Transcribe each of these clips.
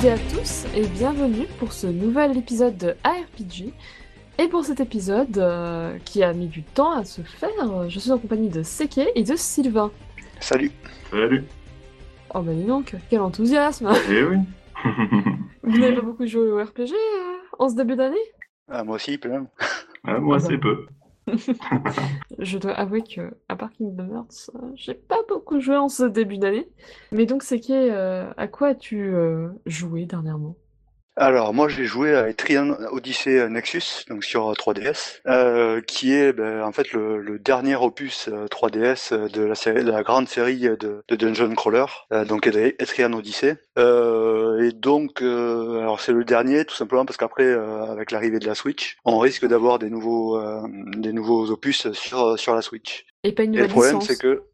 toutes et à tous et bienvenue pour ce nouvel épisode de ARPG. Et pour cet épisode euh, qui a mis du temps à se faire, je suis en compagnie de Seke et de Sylvain. Salut. Salut. Oh bah dis donc, quel enthousiasme Eh oui. Vous n'avez pas beaucoup joué au RPG euh, en ce début d'année? Ah, moi aussi, même. Ah, moi, Ah bah. c'est peu. Je dois avouer que, à part Kingdom Hearts, euh, j'ai pas beaucoup joué en ce début d'année. Mais donc Seke, euh, à quoi as-tu euh, joué dernièrement? Alors, moi, j'ai joué à Etrian Odyssey Nexus, donc sur euh, 3DS, euh, qui est ben, en fait le, le dernier opus euh, 3DS euh, de la, série, de la grande série de, de Dungeon Crawler, euh, donc Etrian Odyssey. Euh, et donc, euh, alors c'est le dernier, tout simplement parce qu'après, euh, avec l'arrivée de la Switch, on risque d'avoir des nouveaux, euh, des nouveaux opus sur sur la Switch. Et pas une Et le nouvelle problème, c'est que.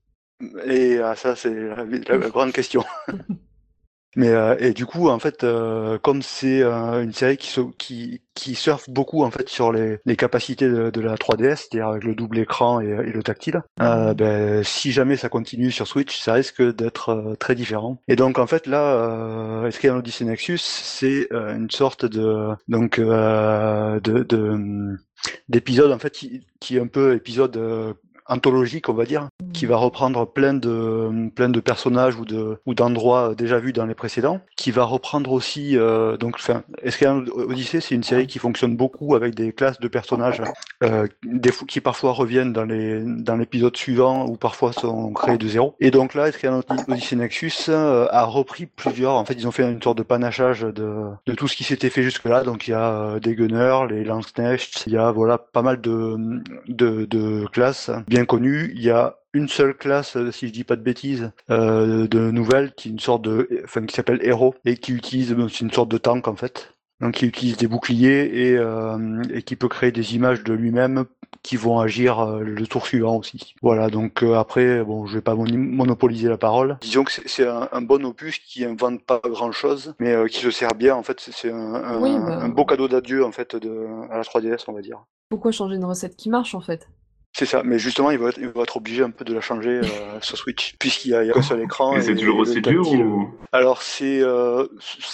Et ah, ça, c'est la, la- la grande question. Mais euh, et du coup, en fait, euh, comme c'est euh, une série qui, se, qui qui surfe beaucoup en fait sur les, les capacités de, de la 3DS, c'est-à-dire avec le double écran et, et le tactile, euh, ben, si jamais ça continue sur Switch, ça risque d'être euh, très différent. Et donc en fait là, euh, Etrian Odyssey Nexus, c'est euh, une sorte de donc euh, de, de d'épisode en fait qui, qui est un peu épisode euh, anthologique on va dire qui va reprendre plein de plein de personnages ou de ou d'endroits déjà vus dans les précédents qui va reprendre aussi euh, donc enfin Escalan Odyssey c'est une série qui fonctionne beaucoup avec des classes de personnages euh, des qui parfois reviennent dans les dans l'épisode suivant ou parfois sont créés de zéro. Et donc là Escalan Odyssey Nexus euh, a repris plusieurs en fait ils ont fait une sorte de panachage de de tout ce qui s'était fait jusque là donc il y a euh, des gunners les Landsknechts il y a voilà pas mal de de, de classes. bien connues il y a une seule classe, euh, si je dis pas de bêtises, euh, de nouvelle, qui est une sorte de, enfin, qui s'appelle héros et qui utilise, c'est une sorte de tank en fait, donc qui utilise des boucliers et, euh, et qui peut créer des images de lui-même qui vont agir euh, le tour suivant aussi. Voilà, donc euh, après, bon, je vais pas monopoliser la parole. Disons que c'est- un, un bon opus qui invente pas grand-chose, mais euh, qui se sert bien. En fait, c'est- c'est un, un, Oui, bah. un beau cadeau d'adieu en fait de à la 3DS, on va dire. Pourquoi changer une recette qui marche en fait? C'est ça, mais justement, il va être, il va être obligé un peu de la changer euh, sur Switch, puisqu'il y a, qu'un seul écran. Et c'est toujours le aussi dur ou Alors, c'est, euh,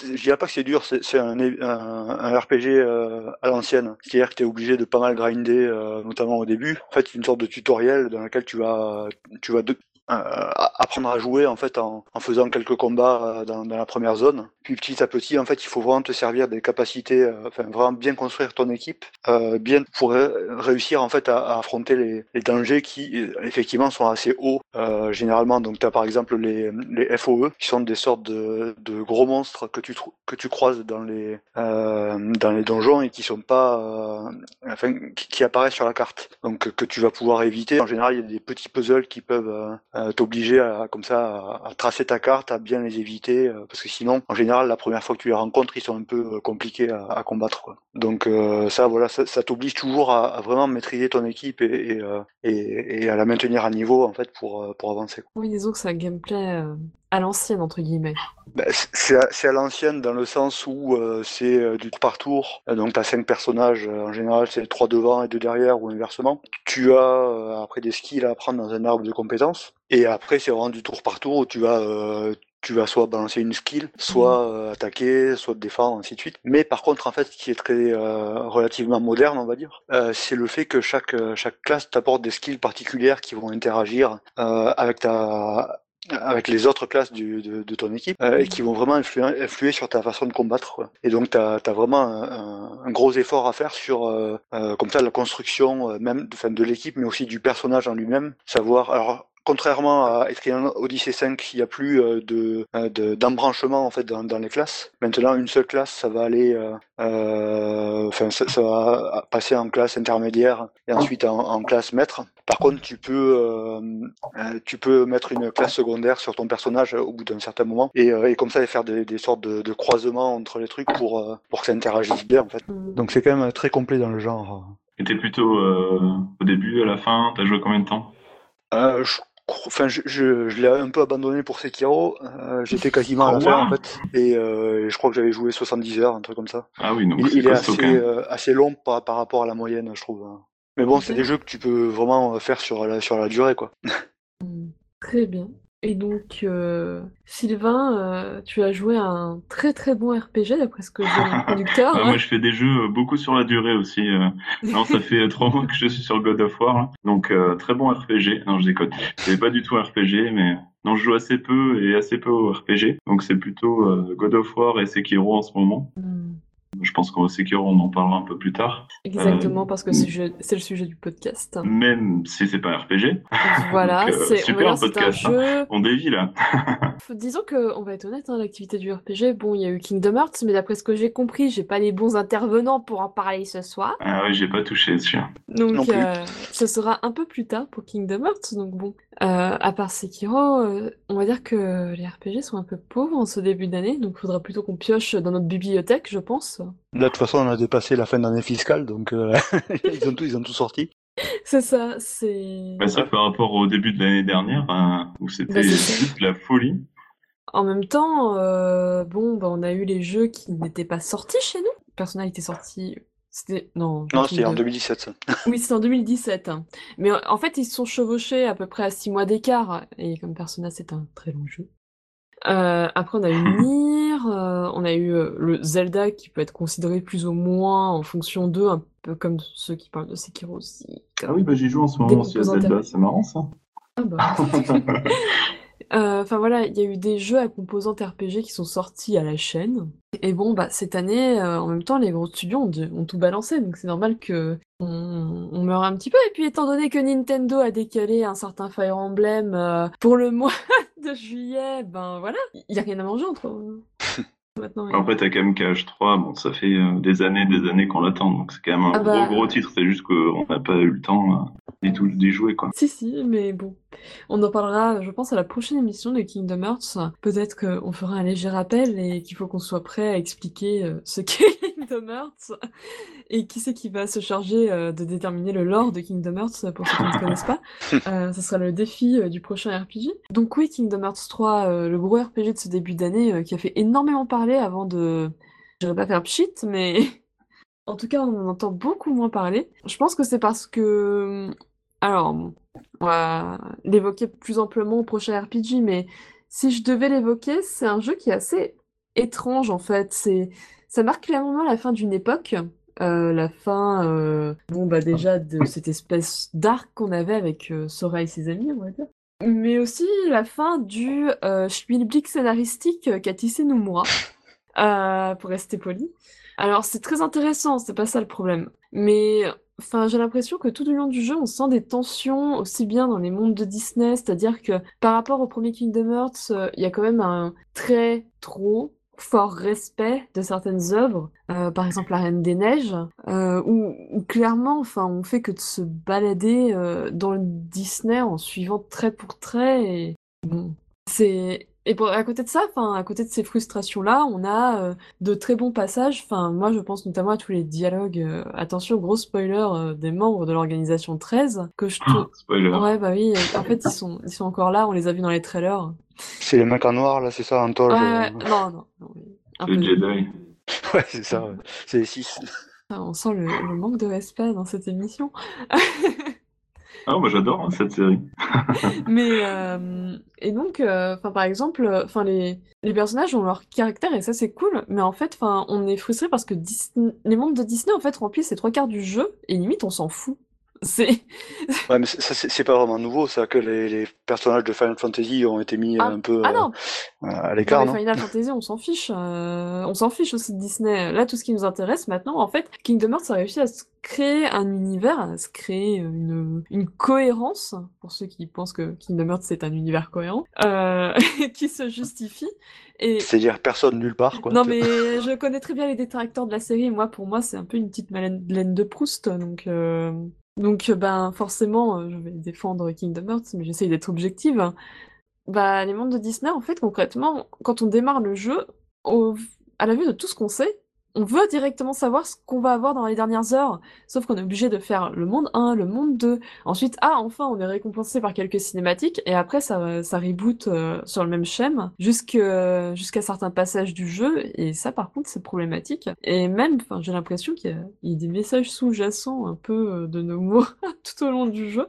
je dirais pas que c'est dur, c'est un, un, un RPG euh, à l'ancienne. C'est-à-dire que tu es obligé de pas mal grinder, euh, notamment au début. En fait, c'est une sorte de tutoriel dans lequel tu vas, tu vas de- apprendre à jouer en fait en, en faisant quelques combats dans, dans la première zone. Puis petit à petit, en fait, il faut vraiment te servir des capacités, euh, enfin vraiment bien construire ton équipe, euh, bien pour ré- réussir en fait à, affronter les, dangers qui euh, effectivement sont assez hauts généralement. Donc tu as par exemple les, FOE qui sont des sortes de, gros monstres que tu que tu croises dans les dans les donjons et qui sont pas qui, apparaissent sur la carte. Donc que tu vas pouvoir éviter. En général, il y a des petits puzzles qui peuvent t'obliger à comme ça à, tracer ta carte, à bien les éviter parce que sinon en général la première fois que tu les rencontres, ils sont un peu euh, compliqués à, à combattre. Quoi. Donc euh, ça voilà, ça, ça t'oblige toujours à, à vraiment maîtriser ton équipe et, et, euh, et, et à la maintenir à niveau en fait pour pour avancer. Oui, disons que c'est un gameplay euh, à l'ancienne entre guillemets. Ben, c- c'est à, l'ancienne dans le sens où c'est du tour par tour. Donc tu as cinq personnages, en général c'est trois devant et deux derrière ou inversement. Tu as après des skills à apprendre dans un arbre de compétences. Et après c'est vraiment du tour par tour où tu vas euh, tu vas soit balancer une skill, soit euh, attaquer, soit te défendre, ainsi de suite. Mais par contre, en fait, ce qui est très euh, relativement moderne, on va dire, euh, c'est le fait que chaque euh, chaque classe t'apporte des skills particulières qui vont interagir euh, avec ta avec les autres classes du, de, de ton équipe euh, et qui vont vraiment influer, influer sur ta façon de combattre. quoi. Et donc tu as, vraiment un, gros effort à faire sur euh, euh, comme ça la construction même enfin, de l'équipe mais aussi du personnage en lui-même. Savoir alors Contrairement à Etrian Odyssey 5, il n'y a plus euh, de euh, de- d'embranchement en fait dans, dans les classes. Maintenant, une seule classe, ça va aller, euh, euh, enfin, ça, ça va passer en classe intermédiaire et ensuite en, en classe maître. Par contre, tu peux, euh, tu peux mettre une classe secondaire sur ton personnage au bout d'un certain moment et, euh, et comme ça et faire des, des sortes de, de croisements entre les trucs pour euh, pour que ça interagisse bien en fait. Donc c'est quand même très complet dans le genre. Et t'es plutôt euh, au début, à la fin T'as joué combien de temps? Euh, je, enfin, je, je, je l'ai un peu abandonné pour Sekiro. Euh, J'étais quasiment à la fin wow. en fait, et euh, je crois que j'avais joué 70 heures, un truc comme ça. Ah oui, donc Il, est assez euh, assez long par, par rapport à la moyenne, je trouve. hein. Mais bon, c'est des jeux que tu peux vraiment faire sur la sur la durée quoi. Mm. Très bien. Et donc, euh, Sylvain, euh, tu as joué à un très très bon RPG d'après ce que j'ai le conducteur. moi, je fais des jeux beaucoup sur la durée aussi. non, ça fait trois mois que je suis sur God of War, donc très bon RPG. Non, je déconne. C'est pas du tout un RPG, mais non, je joue assez peu et assez peu au RPG. Donc c'est plutôt God of War et Sekiro en ce moment. Hmm. Je pense qu'au Sekiro, on en parlera un peu plus tard. Exactement, euh, parce que c'est le sujet du podcast. Même si c'est pas un RPG. Voilà, euh, c'est super podcast. Un hein. jeu... On dévie là. Disons que, on va être honnête, hein, l'activité du RPG, bon, il y a eu Kingdom Hearts, mais d'après ce que j'ai compris, j'ai pas les bons intervenants pour en parler ce soir. Ah oui, j'ai pas touché dessus. Donc, euh, ce sera un peu plus tard pour Kingdom Hearts, donc bon. À part Sekiro, on va dire que les RPG sont un peu pauvres en ce début d'année, donc il faudra plutôt qu'on pioche dans notre bibliothèque, je pense. Là, de toute façon, on a dépassé la fin d'année fiscale, donc euh, ils, ont tout, ils ont tout sorti. C'est ça, c'est. Bah, ça par rapport au début de l'année dernière, hein, où c'était bah, juste la folie. En même temps, euh, bon, bah, on a eu les jeux qui n'étaient pas sortis chez nous. Persona était sorti. C'était non. Non, c'était en 2017. Ça. Oui, c'était en 2017. Mais en fait, ils se sont chevauchés à peu près à 6 mois d'écart. Et comme Persona, c'est un très long jeu. Euh, après, on a eu Nier, euh, on a eu euh, le Zelda qui peut être considéré plus ou moins en fonction d'eux, un peu comme ceux qui parlent de Sekiro aussi. Ah oui, bah j'y joue en ce moment sur Zelda, c'est marrant ça. Ah bah. Enfin voilà, il y a eu des jeux à composantes RPG qui sont sortis à la chaîne. Et bon, bah cette année, en même temps, les gros studios ont, tout balancé, donc c'est normal que on, meurt un petit peu. Et puis étant donné que Nintendo a décalé un certain Fire Emblem pour le mois de juillet, ben voilà, il n'y a rien à manger entre Maintenant, en fait, kh 3, bon, ça fait euh, des années, des années qu'on l'attend, donc c'est quand même un ah gros, bah. gros titre. C'est juste qu'on n'a pas eu le temps euh, d'y jouer, quoi. Si, si, mais bon. On en parlera, je pense, à la prochaine émission de Kingdom Hearts. Peut-être qu'on fera un léger rappel et qu'il faut qu'on soit prêt à expliquer euh, ce qu'est Kingdom Hearts et qui c'est qui va se charger de déterminer le lore de Kingdom Hearts pour ceux qui ne connaissent pas. ce sera le défi du prochain RPG. Donc oui, Kingdom Hearts 3, le gros RPG de ce début d'année qui a fait énormément parler avant de. Je vais pas faire pchit, mais. en tout cas, on en entend beaucoup moins parler. Je pense que c'est parce que. Alors, on va l'évoquer plus amplement au prochain RPG, mais si je devais l'évoquer, c'est un jeu qui est assez étrange en fait. C'est, ça marque clairement la fin d'une époque, euh, la fin, euh, bon bah déjà de cette espèce d'arc qu'on avait avec euh, Sora et ses amis, on va dire mais aussi la fin du schmilblick scénaristique qu'a tissé Nomura, euh, pour rester poli. Alors c'est très intéressant, c'est pas ça le problème. Mais enfin, j'ai l'impression que tout au long du jeu, on sent des tensions aussi bien dans les mondes de Disney, c'est-à-dire que par rapport au premier Kingdom Hearts, euh, il y a quand même un très trop fort respect de certaines œuvres, euh, par exemple La Reine des Neiges, où, clairement, enfin, on fait que de se balader dans le Disney en suivant trait pour trait. Bon, c'est et pour, à côté de ça, enfin, à côté de ces frustrations-là, on a de très bons passages. Enfin, moi, je pense notamment à tous les dialogues. attention, gros spoiler des membres de l'organisation 13 que je trouve. spoiler. Ouais, bah oui. En fait, ils sont, ils sont encore là. On les a vus dans les trailers. C'est les mecs en noir, là, c'est ça, en toge euh, Non, non. non le Jedi. ouais, c'est ça, c'est les 6. Ah, on sent le, manque de respect dans cette émission. Ah, moi j'adore hein, cette série. Mais euh, et donc, euh, enfin par exemple, enfin les, les personnages ont leur caractère et ça c'est cool. Mais en fait, enfin on est frustré parce que les mondes de Disney en fait remplissent les trois quarts du jeu et limite on s'en fout. C'est. Ouais, mais c'est pas vraiment nouveau, ça, que les, les, personnages de Final Fantasy ont été mis ah, un peu ah non. Euh, à l'écart. Non, Final Fantasy, on s'en fiche. Euh, on s'en fiche aussi de Disney. Là, tout ce qui nous intéresse maintenant, en fait, Kingdom Hearts a réussi à se créer un univers, à se créer une, une cohérence, pour ceux qui pensent que Kingdom Hearts c'est un univers cohérent, euh, qui se justifie. Et... C'est-à-dire personne nulle part, quoi. Non, mais je connais très bien les détracteurs de la série. Moi, pour moi, c'est un peu une petite Madeleine de Proust, donc. Donc, euh, ben, forcément, euh, je vais défendre Kingdom Hearts, mais j'essaye d'être objective. Bah, les mondes de Disney, en fait, concrètement, quand on démarre le jeu, à la vue de tout ce qu'on sait, on veut directement savoir ce qu'on va avoir dans les dernières heures, sauf qu'on est obligé de faire le monde 1, le monde 2. Ensuite, ah, enfin, on est récompensé par quelques cinématiques, et après, ça, ça reboot euh, sur le même schème jusqu'à certains passages du jeu, et ça, par contre, c'est problématique. Et même, j'ai l'impression qu'il y, a des messages sous-jacents un peu euh, de nos mots tout au long du jeu.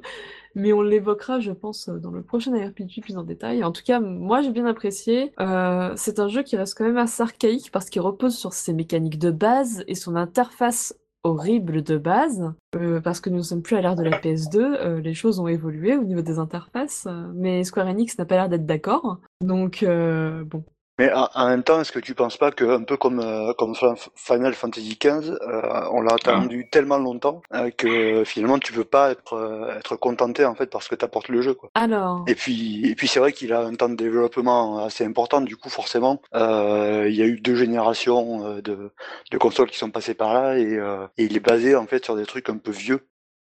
Mais on l'évoquera, je pense, dans le prochain ARPG plus en détail. En tout cas, moi j'ai bien apprécié. Euh, c'est un jeu qui reste quand même assez archaïque parce qu'il repose sur ses mécaniques de base et son interface horrible de base, euh, parce que nous ne sommes plus à l'ère de la PS2, euh, les choses ont évolué au niveau des interfaces, euh, mais Square Enix n'a pas l'air d'être d'accord. Donc, euh, bon, Mais en, en même temps, est-ce que tu penses pas que un peu comme euh, comme Fin- Final Fantasy XV, euh, on l'a attendu tellement longtemps euh, que finalement tu peux pas être euh, être contenté en fait parce que t'apportes le jeu quoi. alors... Et puis et puis c'est vrai qu'il a un temps de développement assez important. Du coup forcément, euh, il y a eu deux générations euh, de de consoles qui sont passées par là et, euh, et il est basé en fait sur des trucs un peu vieux.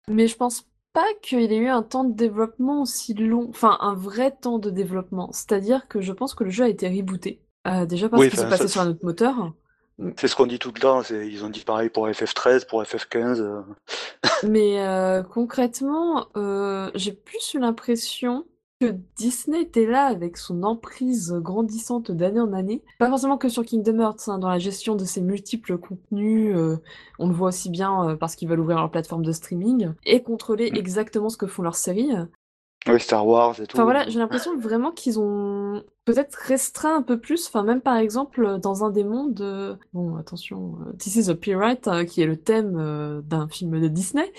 Mais je pense pas qu'il ait eu un temps de développement aussi long, enfin un vrai temps de développement. C'est-à-dire que je pense que le jeu a été rebooté. Euh, déjà parce Oui, qu'il s'est passé ça- sur un autre moteur. C'est ce qu'on dit tout le temps. Ils ont dit pareil pour FF13, pour FF15. euh. Mais euh, concrètement, j'ai plus eu l'impression que Disney était là avec son emprise grandissante d'année en année. Pas forcément que sur Kingdom Hearts, hein, dans la gestion de ses multiples contenus, euh, on le voit aussi bien euh, parce qu'ils veulent ouvrir leur plateforme de streaming et contrôler Mm. exactement ce que font leurs séries. Ouais, Star Wars et tout. Enfin voilà, j'ai l'impression vraiment qu'ils ont peut-être restreint un peu plus. Enfin même par exemple dans un des mondes, euh, bon attention, euh, This is a Pirate, euh, qui est le thème euh, d'un film de Disney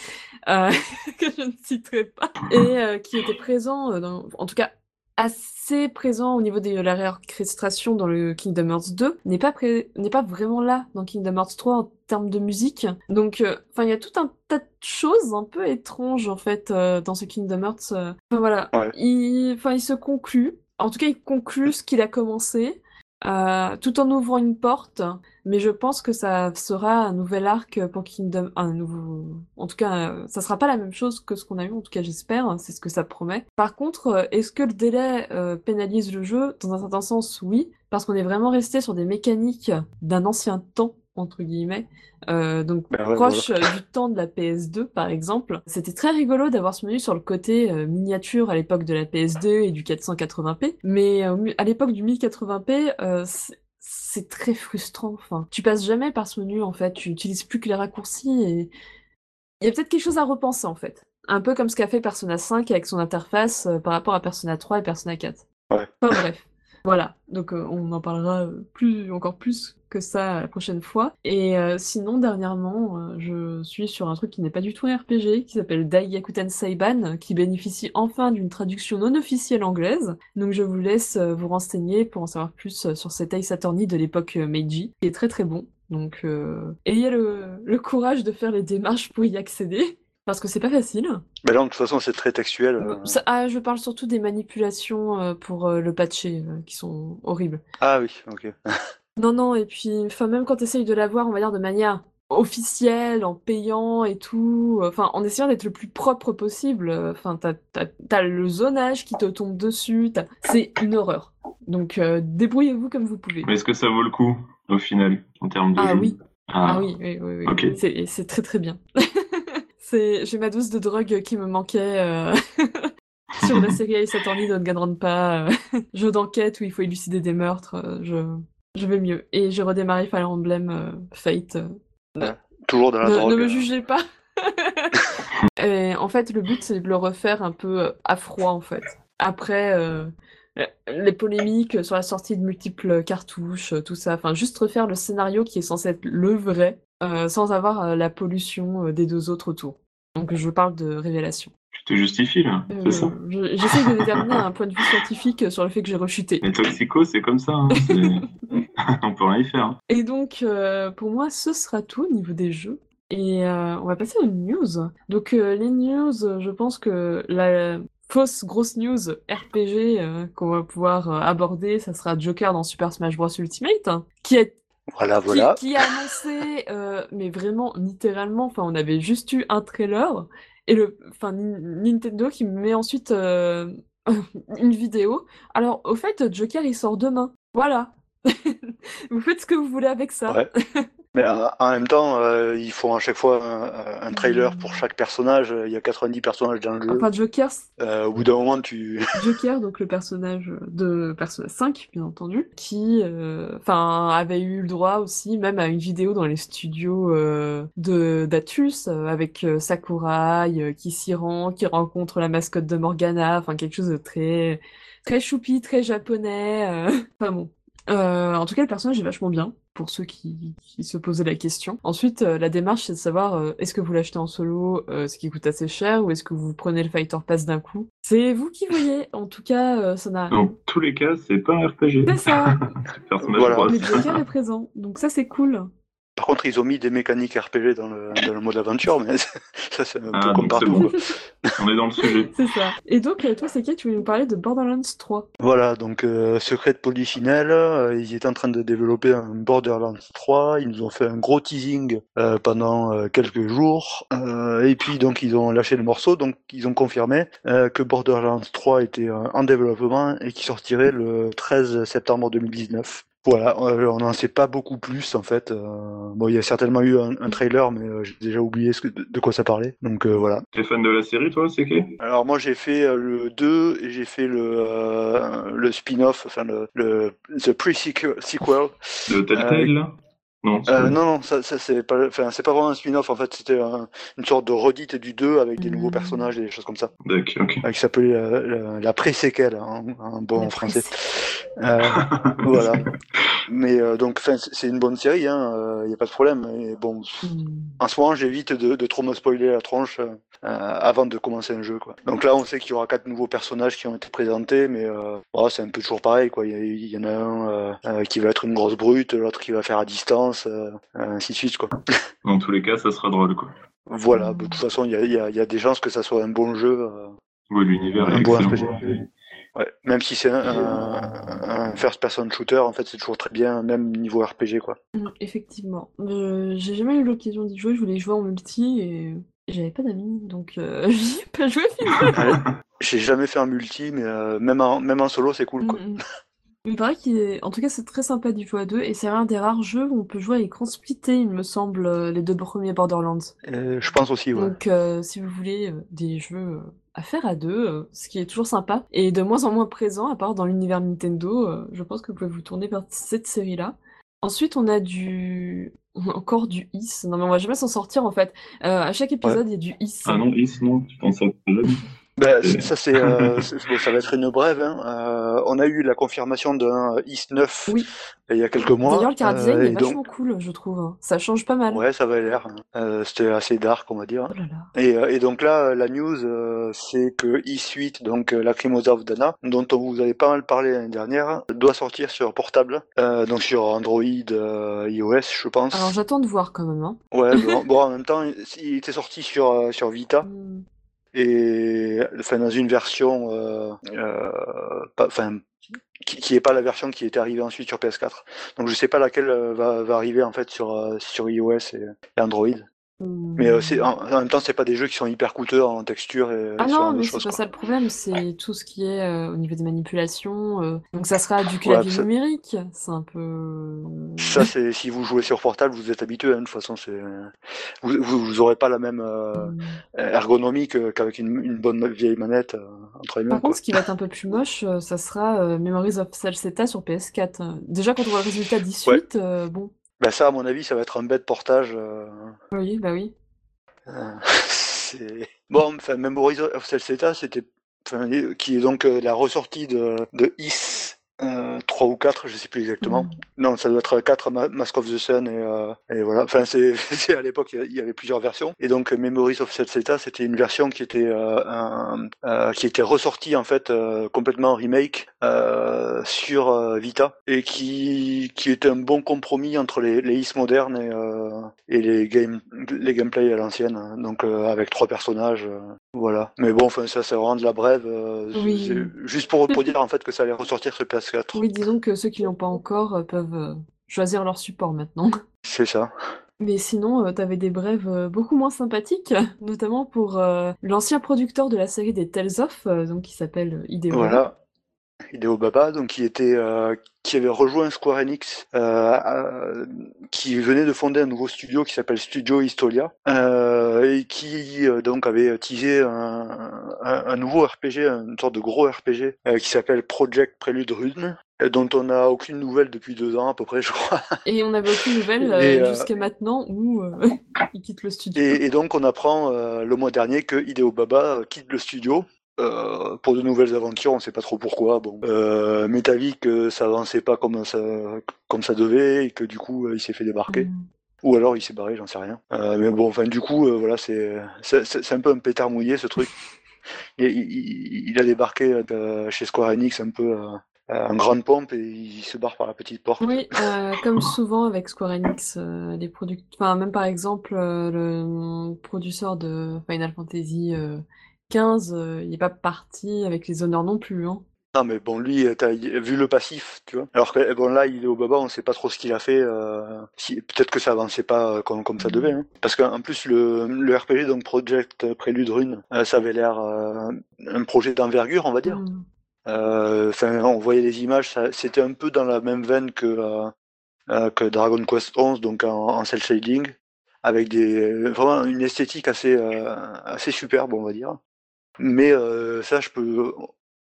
euh, que je ne citerai pas et euh, qui était présent, euh, dans- en tout cas assez présent au niveau de la réorchestration dans le Kingdom Hearts 2, n'est pas n'est pas vraiment là dans Kingdom Hearts 3 en termes de musique. Donc, euh, enfin, il y a tout un tas de choses un peu étranges en fait euh, dans ce Kingdom Hearts. euh. Enfin voilà, Ouais. il, enfin, il se conclut. En tout cas, il conclut ce qu'il a commencé. euh, tout en ouvrant une porte, mais je pense que ça sera un nouvel arc pour Kingdom, un nouveau, en tout cas, euh, ça sera pas la même chose que ce qu'on a eu, en tout cas j'espère, c'est ce que ça promet. Par contre, euh, est-ce que le délai pénalise le jeu? Dans un certain sens, oui, parce qu'on est vraiment resté sur des mécaniques d'un ancien temps entre guillemets, euh, donc Ben ouais, proche euh, du temps de la PS2 par exemple. C'était très rigolo d'avoir ce menu sur le côté euh, miniature à l'époque de la PS2 et du 480p, mais euh, à l'époque du 1080p, euh, c'est- très frustrant. Enfin, tu passes jamais par ce menu en fait, tu utilises plus que les raccourcis et il y a peut-être quelque chose à repenser en fait. Un peu comme ce qu'a fait Persona 5 avec son interface par rapport à Persona 3 et Persona 4. Ouais. Enfin bref. Voilà, donc euh, on en parlera plus, encore plus que ça la prochaine fois. Et euh, sinon, dernièrement, euh, je suis sur un truc qui n'est pas du tout un RPG, qui s'appelle Daiyakuten Saiban, qui bénéficie enfin d'une traduction non officielle anglaise. Donc je vous laisse euh, vous renseigner pour en savoir plus sur cet Ace Attorney de l'époque Meiji, qui est très très bon. Donc ayez le, le courage de faire les démarches pour y accéder. Parce que c'est pas facile. Mais là, de toute façon, c'est très textuel. euh. Ça- ah, je parle surtout des manipulations euh, pour euh, le patcher, qui sont horribles. Ah oui, ok. Non, non, et puis, enfin, même quand tu essayes de l'avoir, on va dire, de manière officielle, en payant et tout, euh, enfin, en essayant d'être le plus propre possible, euh, enfin, t'as, t'as, t'as le zonage qui te tombe dessus, t'as- c'est une horreur. Donc, euh, débrouillez-vous comme vous pouvez. Mais est-ce que ça vaut le coup, au final, en termes de Ah jeu oui, Ah, ah oui, oui, oui, oui. C'est, c'est très très bien. c'est, j'ai ma dose de drogue qui me manquait euh, sur la série Ace Attorney de Danganronpa, euh, jeu d'enquête où il faut élucider des meurtres, euh, je, je vais mieux. Et j'ai redémarré Fire Emblem euh, Fate. euh, Toujours de la ne, drogue. ne me euh. jugez pas. Et en fait, le but, c'est de le refaire un peu à froid, en fait. Après euh, les polémiques sur la sortie de multiples cartouches, tout ça. Enfin, juste refaire le scénario qui est censé être le vrai, euh, sans avoir la pollution des deux autres autour. Donc, je parle de révélation. Tu te justifies, là, Euh, c'est ça je- J'essaie de déterminer un point de vue scientifique sur le fait que j'ai rechuté. Les toxicos, c'est comme ça. hein, On peut rien y faire. Et donc, euh, pour moi, ce sera tout au niveau des jeux. Et euh, on va passer aux news. Donc, euh, les news, euh, je pense que la fausse grosse news RPG euh, qu'on va pouvoir euh, aborder, ça sera Joker dans Super Smash Bros. Ultimate, hein, qui est Voilà, qui, voilà. qui a annoncé, euh, mais vraiment littéralement, enfin, on avait juste eu un trailer et le, enfin, Nintendo qui met ensuite euh, une vidéo. Alors, au fait, Joker il sort demain. Voilà. vous faites ce que vous voulez avec ça. Ouais. Mais euh, en même temps, euh, ils font à chaque fois un, un trailer pour chaque personnage. Il y a 90 personnages dans le jeu. Enfin, Joker, Euh, au bout d'un moment, tu. Joker, donc le personnage de Persona 5, bien entendu, qui euh, enfin avait eu le droit aussi même à une vidéo dans les studios euh, de d'Atus avec Sakurai euh, qui s'y rend, qui rencontre la mascotte de Morgana, enfin quelque chose de très très choupi, très japonais. euh. Enfin bon. Euh, en tout cas, le personnage est vachement bien pour ceux qui, qui se posaient la question. Ensuite, euh, la démarche, c'est de savoir euh, est-ce que vous l'achetez en solo, euh, ce qui coûte assez cher, ou est-ce que vous prenez le Fighter Pass d'un coup? C'est vous qui voyez. En tout cas, euh, ça n'a. Dans tous les cas, c'est pas un RPG. C'est ça. Personnage Voilà. Mais est présent, donc ça c'est cool. Par contre, ils ont mis des mécaniques RPG dans le, dans le mode aventure, mais ça, c'est un Ah, peu donc comme partout. bon. On est dans le sujet. C'est ça. Et donc, euh, toi, c'est qui tu voulais nous parler de Borderlands 3 Voilà, donc euh, Secret de euh, ils étaient en train de développer un Borderlands 3, ils nous ont fait un gros teasing euh, pendant euh, quelques jours, euh, et puis donc ils ont lâché le morceau, donc ils ont confirmé euh, que Borderlands 3 était euh, en développement et qui sortirait le 13 septembre 2019. Voilà, euh, on n'en sait pas beaucoup plus en fait. euh, bon, il y a certainement eu un, un trailer, mais euh, j'ai déjà oublié ce que- de, de quoi ça parlait. Donc euh, voilà. T'es fan de la série, toi, c'est qui? Alors moi j'ai fait euh, le 2 et j'ai fait le, euh, le spin-off, enfin le, le the pre-sequel. sequel. De Telltale, là? Non, Euh, non non, ça, ça c'est pas, enfin c'est pas vraiment un spin-off en fait, c'était un- une sorte de redite du 2 avec des nouveaux personnages et des choses comme ça, D'accord, ok. euh, qui s'appelait euh, la, la pré-séquelle en, en bon La français. Euh, voilà. Mais euh, donc enfin c'est une bonne série, hein, il y a pas de problème. Et bon, Hmm. en ce moment, j'évite de, de trop me spoiler la tronche avant de commencer un jeu. Quoi. Donc là, on sait qu'il y aura quatre nouveaux personnages qui ont été présentés, mais euh, oh, c'est un peu toujours pareil. Quoi. Il, y en a un euh, euh, qui va être une grosse brute, l'autre qui va faire à distance, euh, ainsi de suite. Quoi. Dans tous les cas, ça sera drôle, quoi. Voilà, de toute façon, il y a, il y, a, il y a des chances que ça soit un bon jeu. euh, Oui, l'univers est bon excellent. Ouais. Même si c'est un, un, un first-person shooter, en fait, c'est toujours très bien, même niveau RPG. Quoi. Hmm, Effectivement. Euh, j'ai jamais eu l'occasion d'y jouer, je voulais jouer en multi et j'avais pas d'amis, donc euh, j'y ai pas joué finalement. J'ai jamais fait un multi, mais euh, même, en, même en solo, c'est cool. Quoi. Hmm, hmm. Il paraît qu'il est... En tout cas, c'est très sympa d'y jouer à deux, et c'est un des rares jeux où on peut jouer à écran splitté, il me semble, euh, les deux premiers Borderlands. Euh, je pense aussi, ouais. Donc, euh, si vous voulez des jeux à faire à deux, ce qui est toujours sympa, et de moins en moins présent, à part dans l'univers Nintendo, je pense que vous pouvez vous tourner vers cette série-là. Ensuite, on a du... on a encore du Is. Non, mais on va jamais s'en sortir, en fait. Euh, à chaque épisode, il y a du Is. Ah non, Is, non, tu penses à Ben, ça c'est, euh, c'est- bon, ça va être une brève. Hein. Euh, on a eu la confirmation d'un IS 9 Oui. il y a quelques mois. D'ailleurs, le car design euh, est donc, vachement cool, je trouve. hein. Ça change pas mal. ouais, ça va l'air. hein. Euh, C'était assez dark, on va dire. Oh là là. Et, euh, et donc là, la news, euh, c'est que IS 8, donc euh, Lacrimosa of Dana, dont on vous avait pas mal parlé l'année dernière, doit sortir sur portable, euh, donc sur Android, euh, iOS, je pense. Alors, j'attends de voir quand même. Hein. Ouais, bon, bon, en même temps, il était sorti sur euh, sur Vita. Hmm. Et enfin dans une version euh, euh, qui, qui est pas la version qui était arrivée ensuite sur PS4. Donc je sais pas laquelle euh, va, va arriver en fait sur euh, sur iOS et Android. Hmm. Mais euh, c'est en, en même temps c'est pas des jeux qui sont hyper coûteux en texture et Ah non, mais c'est choses. pas quoi. ça le problème, c'est tout ce qui est euh, au niveau des manipulations. euh, Donc ça sera du clavier numérique. C'est un peu. Ça c'est si vous jouez sur portable vous êtes habitué. Hein, de toute façon c'est vous, vous vous aurez pas la même euh, Hmm. ergonomie qu'avec une, une bonne vieille manette euh, entre les mains. Par quoi. contre, ce qui va être un peu plus moche, euh, ça sera euh, Memories of Celceta sur PS4. Euh, Déjà, quand on voit le résultat 18, euh, bon. Bah ça à mon avis ça va être un bête portage. euh, Oui, bah oui. Euh, c'est bon, enfin, Memories of Celceta, c'était, enfin, qui est donc euh, la ressortie de, de Is euh, 3 ou 4, je sais plus exactement. Mm. Non, ça doit être 4 Ma- Mask of the Sun et, euh, et voilà. Enfin, c'est, à l'époque il y avait plusieurs versions et donc euh, Memories of Celceta, c'était une version qui était euh, un- euh, qui était ressortie en fait euh, complètement en remake euh, sur euh, Vita et qui qui était un bon compromis entre les, les Is modernes et, euh, et les game les gameplays à l'ancienne. Donc euh, avec trois personnages, euh, voilà. Mais bon, enfin ça c'est vraiment de la brève. euh, Oui. juste pour, pour dire en fait que ça allait ressortir sur PS4. Oui, disons que ceux qui l'ont pas encore euh, peuvent euh, choisir leur support maintenant. C'est ça. Mais sinon, euh, t'avais des brèves euh, beaucoup moins sympathiques, notamment pour euh, l'ancien producteur de la série des Tales of, donc qui s'appelle Hideo. Voilà. Hideo Baba, donc qui était, euh, qui avait rejoint Square Enix, euh, euh, qui venait de fonder un nouveau studio qui s'appelle Studio Histolia, et qui donc avait teasé un, un, nouveau RPG, une sorte de gros RPG qui s'appelle Project Prelude Rune, dont on n'a aucune nouvelle depuis deux ans à peu près, je crois. Et on n'avait aucune nouvelle jusqu'à maintenant où il quitte le studio. Et, et donc on apprend le mois dernier que Hideo Baba quitte le studio euh, pour de nouvelles aventures, on sait pas trop pourquoi. Bon, euh, que ça avançait pas comme ça, comme ça devait et que du coup il s'est fait débarquer. Mm. Ou alors il s'est barré, j'en sais rien. Euh, mais bon, enfin du coup, euh, voilà, c'est c'est un peu un pétard mouillé ce truc. il, il, a débarqué chez Square Enix un peu en grande pompe et il se barre par la petite porte. Oui, comme souvent avec Square Enix, les producteurs, enfin même par exemple le producteur de Final Fantasy 15, euh, il n'est pas parti avec les honneurs non plus. Hein. Non, mais bon, lui, t'as vu le passif, tu vois. Alors que bon, là, il est au baba, on sait pas trop ce qu'il a fait. Euh, si, Peut-être que ça avançait pas euh, comme, comme ça mm. devait. Hein. Parce qu'en plus, le, le RPG, donc Project Prélude Rune, ça avait l'air un projet d'envergure, on va dire. Mm. on voyait les images, c'était un peu dans la même veine que, que Dragon Quest 11, donc en, en cel shading, avec des, vraiment une esthétique assez, assez superbe, on va dire. Mais euh, ça, je peux.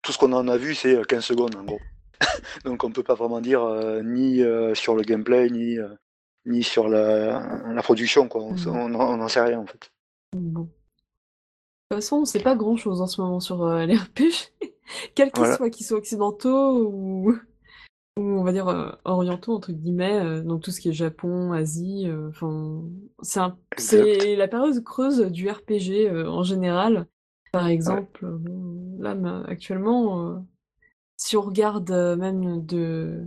Tout ce qu'on en a vu, c'est 15 secondes en gros. Donc on peut pas vraiment dire euh, ni euh, sur le gameplay, ni, ni sur la, la production. Quoi. On n'en mmh. sait rien en fait. Bon. De toute façon, on sait pas grand chose en ce moment sur les RPG. Quels qu'ils soient, qu'ils soient occidentaux ou, ou on va dire orientaux, entre guillemets, donc tout ce qui est Japon, Asie, enfin, c'est la période creuse du RPG en général. Par exemple, là, actuellement, euh, si on regarde euh, même de.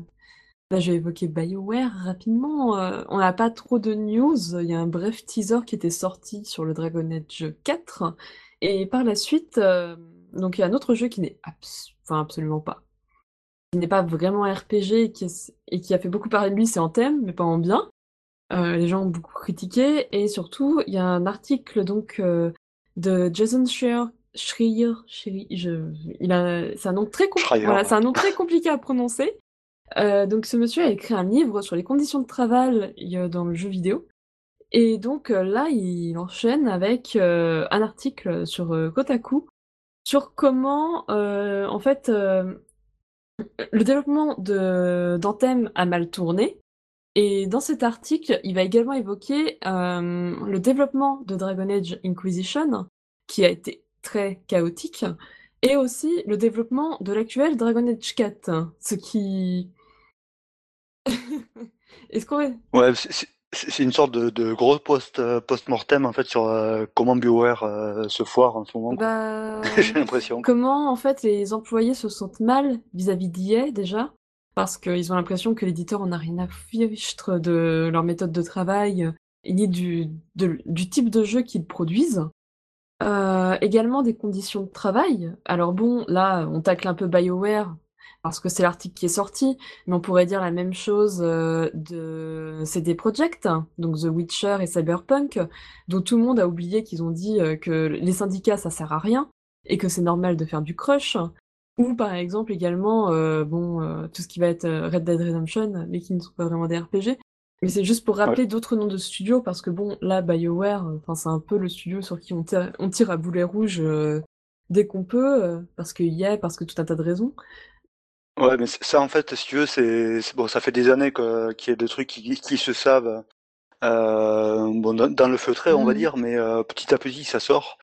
Là, je vais évoquer BioWare rapidement. Euh, on n'a pas trop de news. Il y a un bref teaser qui était sorti sur le Dragon Age 4. Et par la suite, donc il y a un autre jeu qui n'est enfin, absolument pas. Qui n'est pas vraiment RPG et qui, et qui a fait beaucoup parler de lui, c'est en thème, mais pas en bien. les gens ont beaucoup critiqué. Et surtout, il y a un article donc de Jason Schreier Schreier, je, il a, c'est un nom très voilà, c'est un nom très compliqué à prononcer. Euh, donc ce monsieur a écrit un livre sur les conditions de travail dans le jeu vidéo. Et donc euh, là, il enchaîne avec euh, un article sur Kotaku sur comment, en fait, le développement de d'Anthem a mal tourné. Et dans cet article, il va également évoquer le développement de Dragon Age Inquisition, qui a été très chaotique, et aussi le développement de l'actuel Dragon Age 4, ce qui... Est-ce qu'on Ouais, c'est une sorte de, de gros post, euh, post-mortem en fait sur euh, comment BioWare euh, se foire en ce moment. Bah... J'ai l'impression. Comment en fait les employés se sentent mal vis-à-vis d'IA déjà? Parce qu'ils ont l'impression que l'éditeur en a rien à fichtre de leur méthode de travail ni du, du type de jeu qu'ils produisent. Euh, également des conditions de travail. Alors bon, là, on tacle un peu BioWare parce que c'est l'article qui est sorti, mais on pourrait dire la même chose euh, de CD Projekt, donc The Witcher et Cyberpunk, dont tout le monde a oublié qu'ils ont dit euh, que les syndicats ça sert à rien et que c'est normal de faire du crush. Ou par exemple également, bon, tout ce qui va être Red Dead Redemption, mais qui ne sont pas vraiment des RPG, mais c'est juste pour rappeler d'autres noms de studios, parce que bon, là, BioWare, enfin, c'est un peu le studio sur qui on tire, on tire à boulet rouge euh, dès qu'on peut, euh, parce qu'il y a, parce que tout un tas de raisons. Ouais, mais ça, en fait, si tu veux, c'est bon, ça fait des années qu'il y a des trucs qui, qui se savent euh, bon, dans, le feutré, on va mmh. dire, mais petit à petit, ça sort.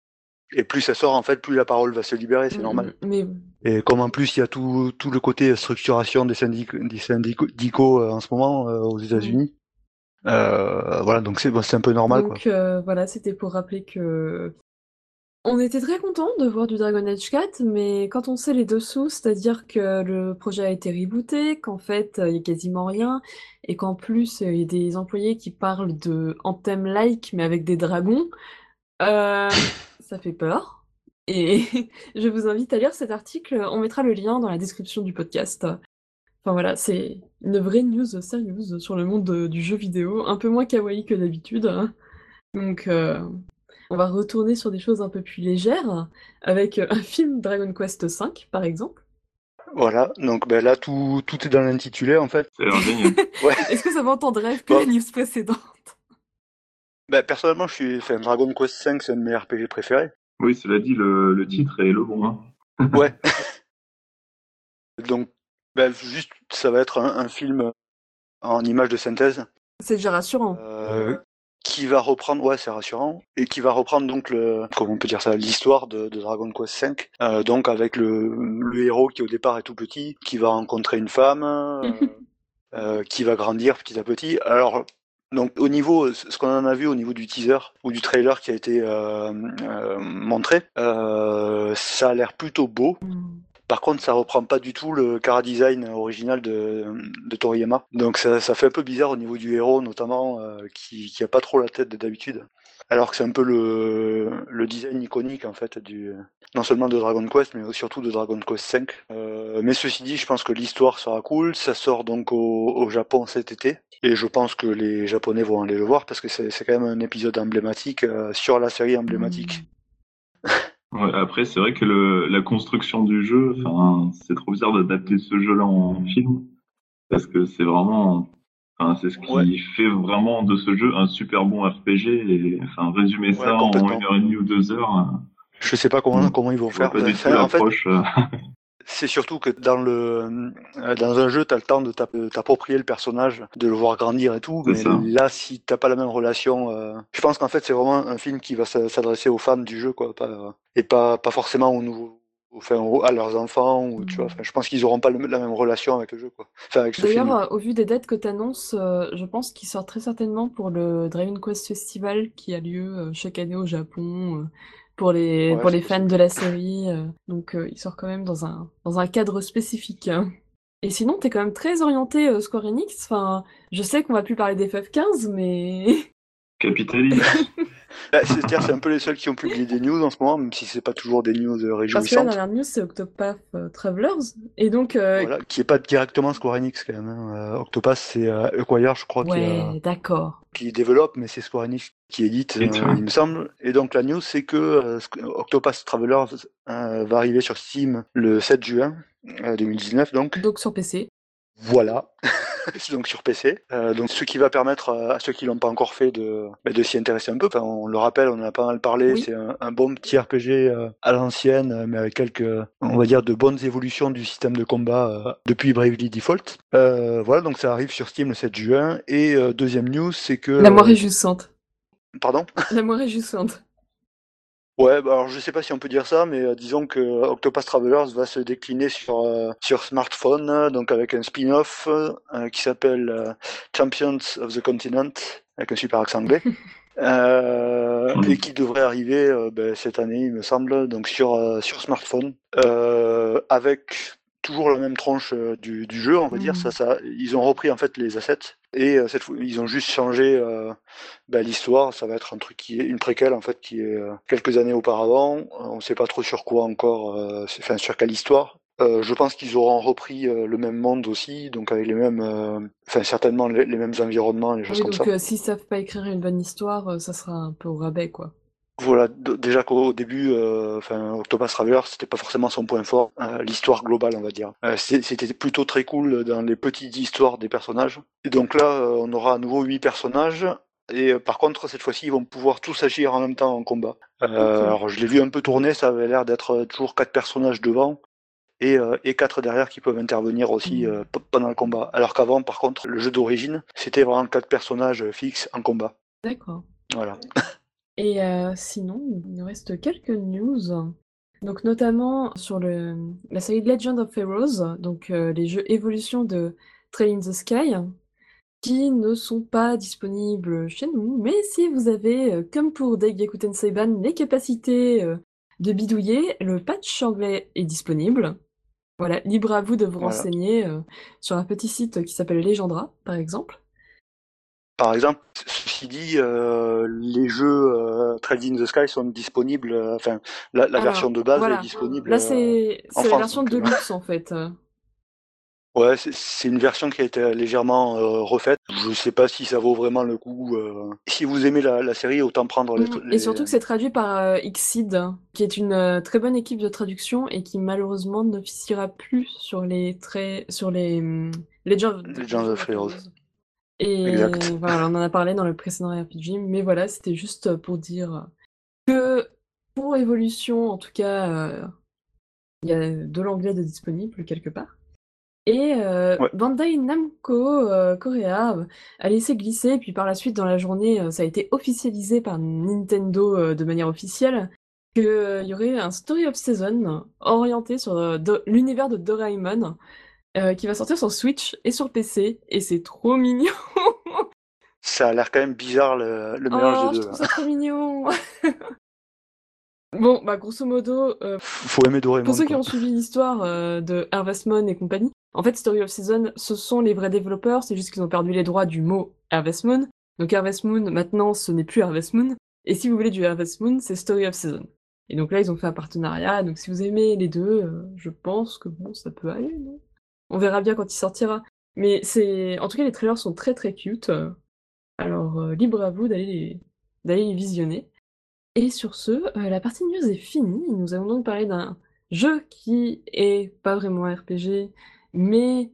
Et plus ça sort, en fait, plus la parole va se libérer, c'est mmh, normal. Mais... Et comme en plus, il y a tout, tout le côté structuration des, syndicats des syndicaux en ce moment aux mmh. États-Unis, euh, voilà, donc c'est un peu normal. Donc euh, voilà, c'était pour rappeler que on était très content de voir du Dragon Age 4, mais quand on sait les dessous, c'est-à-dire que le projet a été rebooté, qu'en fait il y a quasiment rien, et qu'en plus il y a des employés qui parlent de Anthem-like mais avec des dragons, euh, ça fait peur. Et je vous invite à lire cet article, on mettra le lien dans la description du podcast. Enfin voilà, c'est une vraie news sérieuse sur le monde du jeu vidéo, un peu moins kawaii que d'habitude. Donc euh, on va retourner sur des choses un peu plus légères, avec un film Dragon Quest V par exemple. Voilà, donc ben là tout, tout est dans l'intitulé en fait. Génial. Ouais. Est-ce que ça va entendre rêve que Bon. les news précédentes? Ben, personnellement, je suis, enfin, Dragon Quest V, c'est un de mes RPG préférés. Oui, cela dit, le, le titre est le bon. Hein. Ouais. Donc, ben, juste, ça va être un, un film en image de synthèse C'est déjà rassurant. euh, qui va reprendre, ouais, c'est rassurant, et qui va reprendre donc le, comment on peut dire ça, l'histoire de, de Dragon Quest V. Euh, donc avec le, le héros qui au départ est tout petit, qui va rencontrer une femme, euh, euh, qui va grandir petit à petit. Alors donc au niveau, ce qu'on en a vu au niveau du teaser ou du trailer qui a été euh, euh, montré, euh, ça a l'air plutôt beau. Hmm. Par contre, ça reprend pas du tout le cara design original de, de Toriyama. Donc ça, ça fait un peu bizarre au niveau du héros, notamment, euh, qui, qui a pas trop la tête de d'habitude. Alors que c'est un peu le, le design iconique en fait du non seulement de Dragon Quest, mais surtout de Dragon Quest V. Euh, mais ceci dit, je pense que l'histoire sera cool. Ça sort donc au, au Japon cet été. Et je pense que les Japonais vont aller le voir parce que c'est c'est quand même un épisode emblématique euh, sur la série emblématique. Ouais, après, c'est vrai que le, la construction du jeu, enfin, c'est trop bizarre d'adapter ce jeu-là en film. Parce que c'est vraiment, enfin, c'est ce qui Ouais. fait vraiment de ce jeu un super bon RPG. Et, enfin, résumer Ouais, ça en une heure et demie ou deux heures, euh, Je sais pas comment, Mm. comment ils vont faire. pas du tout Enfin, en fait, l'approche. C'est surtout que dans le euh, dans un jeu, t'as le temps de t'app- de t'approprier le personnage, de le voir grandir et tout. Mais ça. là, si t'as pas la même relation, euh, je pense qu'en fait c'est vraiment un film qui va s'a- s'adresser aux fans du jeu, quoi, pas, et pas pas forcément aux nouveaux, enfin à leurs enfants ou tu vois. Mm. Enfin, je pense qu'ils auront pas le- la même relation avec le jeu, quoi. Enfin. D'ailleurs, euh, au vu des dates que tu annonces, je pense qu'il sort très certainement pour le Dragon Quest Festival qui a lieu euh, chaque année au Japon euh, pour les, Ouais, pour les fans possible. de la série. euh, donc, euh, il sort quand même dans un, dans un cadre spécifique. hein. Et sinon, t'es quand même très orienté euh, Square Enix. Enfin, je sais qu'on va plus parler des FF15, mais Capitaliste. Bah, C'est-à-dire c'est un peu les seuls qui ont publié des news en ce moment, même si c'est pas toujours des news euh, parce que la réjouissantes. dernière news c'est Octopath euh, Travelers. Et donc, euh, Voilà, qui est pas directement Square Enix quand même. hein. Euh, Octopath c'est euh, Acquire, je crois, ouais, d'accord. qui développe, mais c'est Square Enix qui édite, euh, il me semble. Et donc la news, c'est que euh, Octopath Traveler euh, va arriver sur Steam le 7 juin euh, 2019, donc. Donc sur PC. Voilà. donc sur PC. Euh, donc ce qui va permettre euh, à ceux qui l'ont pas encore fait de, bah, de s'y intéresser un peu. Enfin, on le rappelle, on en a pas mal parlé. Oui. C'est un, un bon petit RPG euh, à l'ancienne, mais avec quelques, on va dire, de bonnes évolutions du système de combat depuis Bravely Default. Euh, voilà, donc ça arrive sur Steam le 7 juin. Et deuxième news, c'est que. La moire réjouissante. Pardon? La moire réjouissante. Ouais, bah alors je sais pas si on peut dire ça, mais euh, disons que Octopus Travelers va se décliner sur euh, sur smartphone, donc avec un spin-off euh, qui s'appelle euh, Champions of the Continent, avec un super accent anglais, euh, et qui devrait arriver euh, ben, cette année, il me semble, donc sur euh, sur smartphone, euh, avec toujours la même tranche euh, du, du jeu, on va dire. Mhm. Ça, ça, ils ont repris en fait les assets et euh, cette fois, ils ont juste changé euh, bah, l'histoire, ça va être un truc qui est une préquelle en fait qui est quelques années auparavant. On sait pas trop sur quoi encore, enfin sur quelle histoire. Euh, je pense qu'ils auront repris euh, le même monde aussi, donc avec les mêmes, euh, enfin certainement les, les mêmes environnements, les choses Oui, comme donc ça. s'ils savent pas écrire une bonne histoire, ça sera un peu au rabais, quoi. Voilà, déjà qu'au début, euh, enfin Octopus Traveler, c'était pas forcément son point fort, euh, l'histoire globale, on va dire. Euh, c'était plutôt très cool dans les petites histoires des personnages. Et donc là, euh, on aura à nouveau huit personnages. Et par contre, cette fois-ci, ils vont pouvoir tous agir en même temps en combat. Alors, je l'ai vu un peu tourner, ça avait l'air d'être toujours quatre personnages devant et, euh, et quatre derrière qui peuvent intervenir aussi euh, p- pendant le combat. Alors qu'avant, par contre, le jeu d'origine, c'était vraiment quatre personnages fixes en combat. D'accord. Voilà. Et euh, sinon, il nous reste quelques news. Donc notamment sur le, la série Legend of Heroes, donc euh, les jeux évolution de Trail in the Sky, qui ne sont pas disponibles chez nous. Mais si vous avez, euh, comme pour Daigaku Tenseiban, les capacités de bidouiller, le patch anglais est disponible. Voilà, libre à vous de vous Voilà. renseigner sur un petit site qui s'appelle Legendra, par exemple. Par exemple, ceci dit, euh, les jeux euh, Trade in the Sky sont disponibles, euh, enfin, la, la Alors, version de base voilà. est disponible. Là, euh, c'est la France, version donc, de luxe, en fait. Ouais, c'est- une version qui a été légèrement euh, refaite. Je sais pas si ça vaut vraiment le coup. euh. Si vous aimez la, la série, autant prendre les. Mm. les- Et surtout que c'est traduit par euh, Xseed, qui est une très bonne équipe de traduction et qui malheureusement n'officiera plus sur les traits, sur les hum, Legends of, Legends of Heroes. Et Exact. voilà, on en a parlé dans le précédent RPG, mais voilà, c'était juste pour dire que pour Evolution, en tout cas, euh, il y a de l'anglais de disponible quelque part. Et euh, Ouais. Bandai Namco euh, Korea a laissé glisser, et puis par la suite dans la journée, ça a été officialisé par Nintendo de manière officielle, qu'il y aurait un Story of Season orienté sur l'univers de Doraemon, euh, qui va sortir sur Switch et sur PC, et c'est trop mignon. Ça a l'air quand même bizarre le, le mélange oh, des je deux. trouve ça trop mignon. bon, bah grosso modo, euh, Faut aimer Doraemon. pour ceux qui ont suivi l'histoire euh, de Harvest Moon et compagnie, en fait, Story of Season, ce sont les vrais développeurs, c'est juste qu'ils ont perdu les droits du mot Harvest Moon. Donc Harvest Moon, maintenant, ce n'est plus Harvest Moon. Et si vous voulez du Harvest Moon, c'est Story of Season. Et donc là, ils ont fait un partenariat. Donc si vous aimez les deux, euh, je pense que bon, ça peut aller, non? On verra bien quand il sortira. Mais c'est, en tout cas, les trailers sont très très cute. Alors euh, libre à vous d'aller les... d'aller les visionner. Et sur ce, euh, la partie news est finie. Nous allons donc parler d'un jeu qui est pas vraiment RPG, mais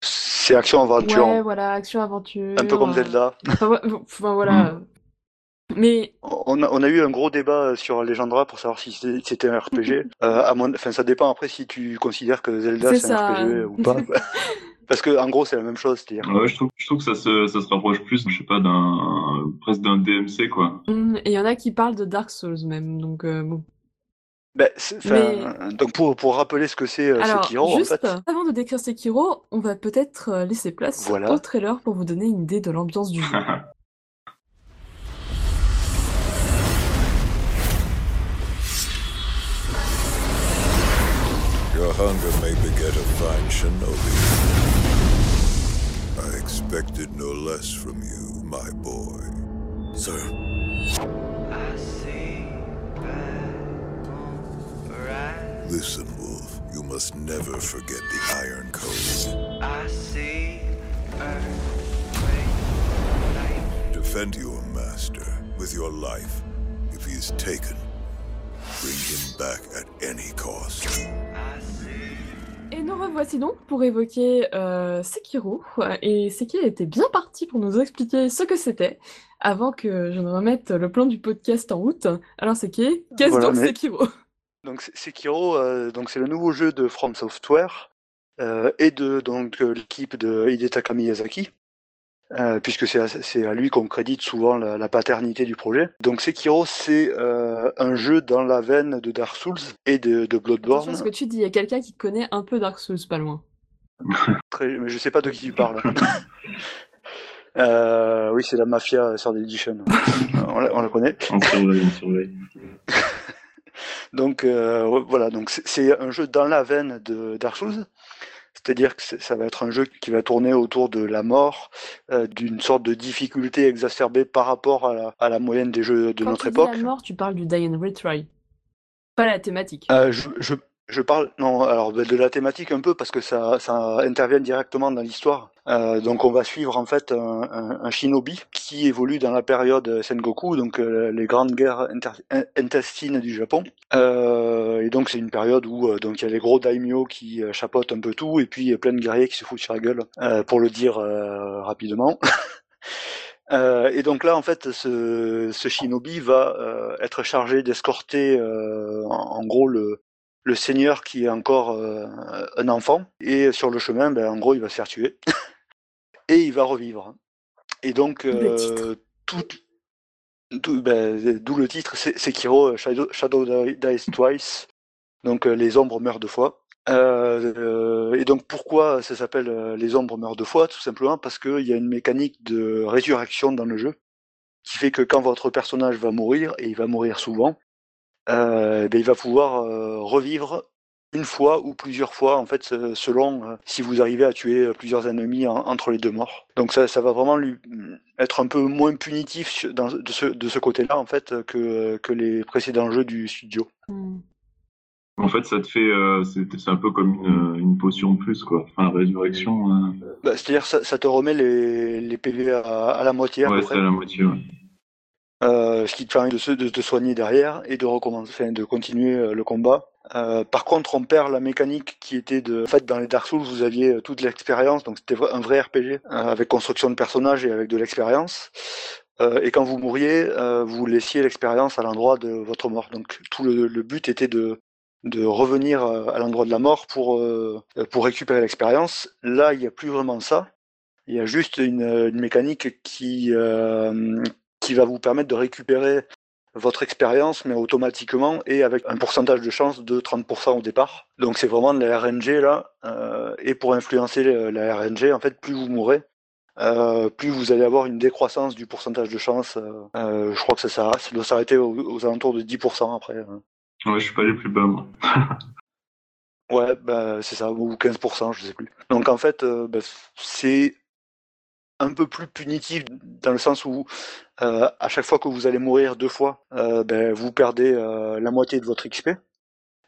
C'est action-aventure. ouais, voilà, action-aventure. Un peu comme Zelda. Enfin, voilà. Mm. Mais On a, on a eu un gros débat sur Legendra pour savoir si c'était un RPG. Euh, à mon, enfin, ça dépend après si tu considères que Zelda C'est un. RPG ou pas. Parce que en gros c'est la même chose, c'est-à-dire. Ouais, je trouve, je trouve que ça se, ça se rapproche plus, je sais pas, d'un, presque d'un DMC, quoi. hum, et il y en a qui parlent de Dark Souls même, donc euh, bon. Ben, Donc pour, pour rappeler ce que c'est euh, Sekiro, juste en fait. avant de décrire Sekiro, on va peut-être euh, laisser place Voilà. au trailer pour vous donner une idée de l'ambiance du jeu. hunger may beget a fine shinobi. I expected no less from you, my boy. Sir, I see red listen, Wolf. You must never forget the Iron Code. I see earthquake. Defend your master with your life. If he is taken, bring him back at any cost. Nous revoici donc pour évoquer euh, Sekiro. Et Seki était bien parti pour nous expliquer ce que c'était avant que je ne remette le plan du podcast en route. Alors Seki, qu'est-ce Voilà, donc mais- Sekiro? Donc Sekiro, euh, donc c'est le nouveau jeu de From Software euh, et de donc l'équipe de Hidetaka Miyazaki, euh, puisque c'est à, lui qu'on crédite souvent la, la paternité du projet. Donc Sekiro, c'est euh, un jeu dans la veine de Dark Souls et de, de Attention Bloodborne. à ce que tu dis, il y a quelqu'un qui connaît un peu Dark Souls, pas loin. Très, mais je sais pas de qui tu parles. Euh, oui, c'est la mafia sur Edition. on, la, on la connaît. On surveille, on surveille. Donc euh, voilà, donc c'est- c'est un jeu dans la veine de Dark Souls. C'est-à-dire que ça va être un jeu qui va tourner autour de la mort, euh, d'une sorte de difficulté exacerbée par rapport à la, à la moyenne des jeux de Quand notre tu époque. la mort, tu parles du Die and Retry. Pas la thématique. Euh, je, je, je parle non alors de la thématique un peu parce que ça, ça intervient directement dans l'histoire. Euh, donc on va suivre en fait un, un, shinobi qui évolue dans la période Sengoku, donc euh, les grandes guerres intestines du Japon. Euh, et donc c'est une période où euh, donc il y a les gros daimyo qui euh, chapeautent un peu tout et puis plein de guerriers qui se foutent sur la gueule, pour le dire rapidement. Euh, et donc là, en fait, ce, ce shinobi va euh, être chargé d'escorter, euh, en gros, le, le seigneur qui est encore euh, un enfant. Et sur le chemin, ben, en gros, il va se faire tuer. et il va revivre. Et donc, euh, tout, ben, d'où le titre, c'est Sekiro Shadow, Shadow Die- Dies Twice. Donc, euh, les ombres meurent deux fois. Euh, euh, et donc pourquoi ça s'appelle euh, Les ombres meurent deux fois? Tout simplement parce qu'il y a une mécanique de résurrection dans le jeu qui fait que quand votre personnage va mourir, et il va mourir souvent, euh, ben, il va pouvoir euh, revivre une fois ou plusieurs fois, en fait, se- selon euh, si vous arrivez à tuer euh, plusieurs ennemis en- entre les deux morts. Donc ça, ça va vraiment lui être un peu moins punitif dans- de ce, de ce côté-là, en fait, que, que les précédents jeux du studio. Hmm. En fait, ça te fait, euh, c'est un peu comme une, une potion de plus, quoi. Enfin, résurrection. euh, Bah, C'est-à-dire ça, ça te remet les, les PV à, à la moitié à ouais, c'est à la moitié. Ouais. Euh, ce qui te permet de, se- de te soigner derrière et de recommencer, de continuer euh, le combat. Euh, par contre, on perd la mécanique qui était de. En fait, dans les Dark Souls, vous aviez euh, toute l'expérience, donc c'était un vrai RPG avec construction de personnages et avec de l'expérience. Euh, et quand vous mouriez, vous laissiez l'expérience à l'endroit de votre mort. Donc tout le, le but était de de revenir à l'endroit de la mort pour pour récupérer l'expérience. Là, il n'y a plus vraiment ça. Il y a juste une, une mécanique qui qui va vous permettre de récupérer votre expérience, mais automatiquement et avec un pourcentage de chance de 30% au départ. Donc c'est vraiment de la RNG là. euh, et pour influencer le- la RNG, en fait, plus vous mourrez, euh, plus vous allez avoir une décroissance du pourcentage de chance. euh, euh, je crois que ça, ça, ça doit s'arrêter aux, aux alentours de 10% après. hein. Ouais, je suis pas allé plus bas, moi. Ouais, bah, c'est ça, ou 15%, je sais plus. Donc en fait, euh, bah, c'est un peu plus punitif dans le sens où euh, à chaque fois que vous allez mourir deux fois, euh, ben, vous perdez euh, la moitié de votre XP,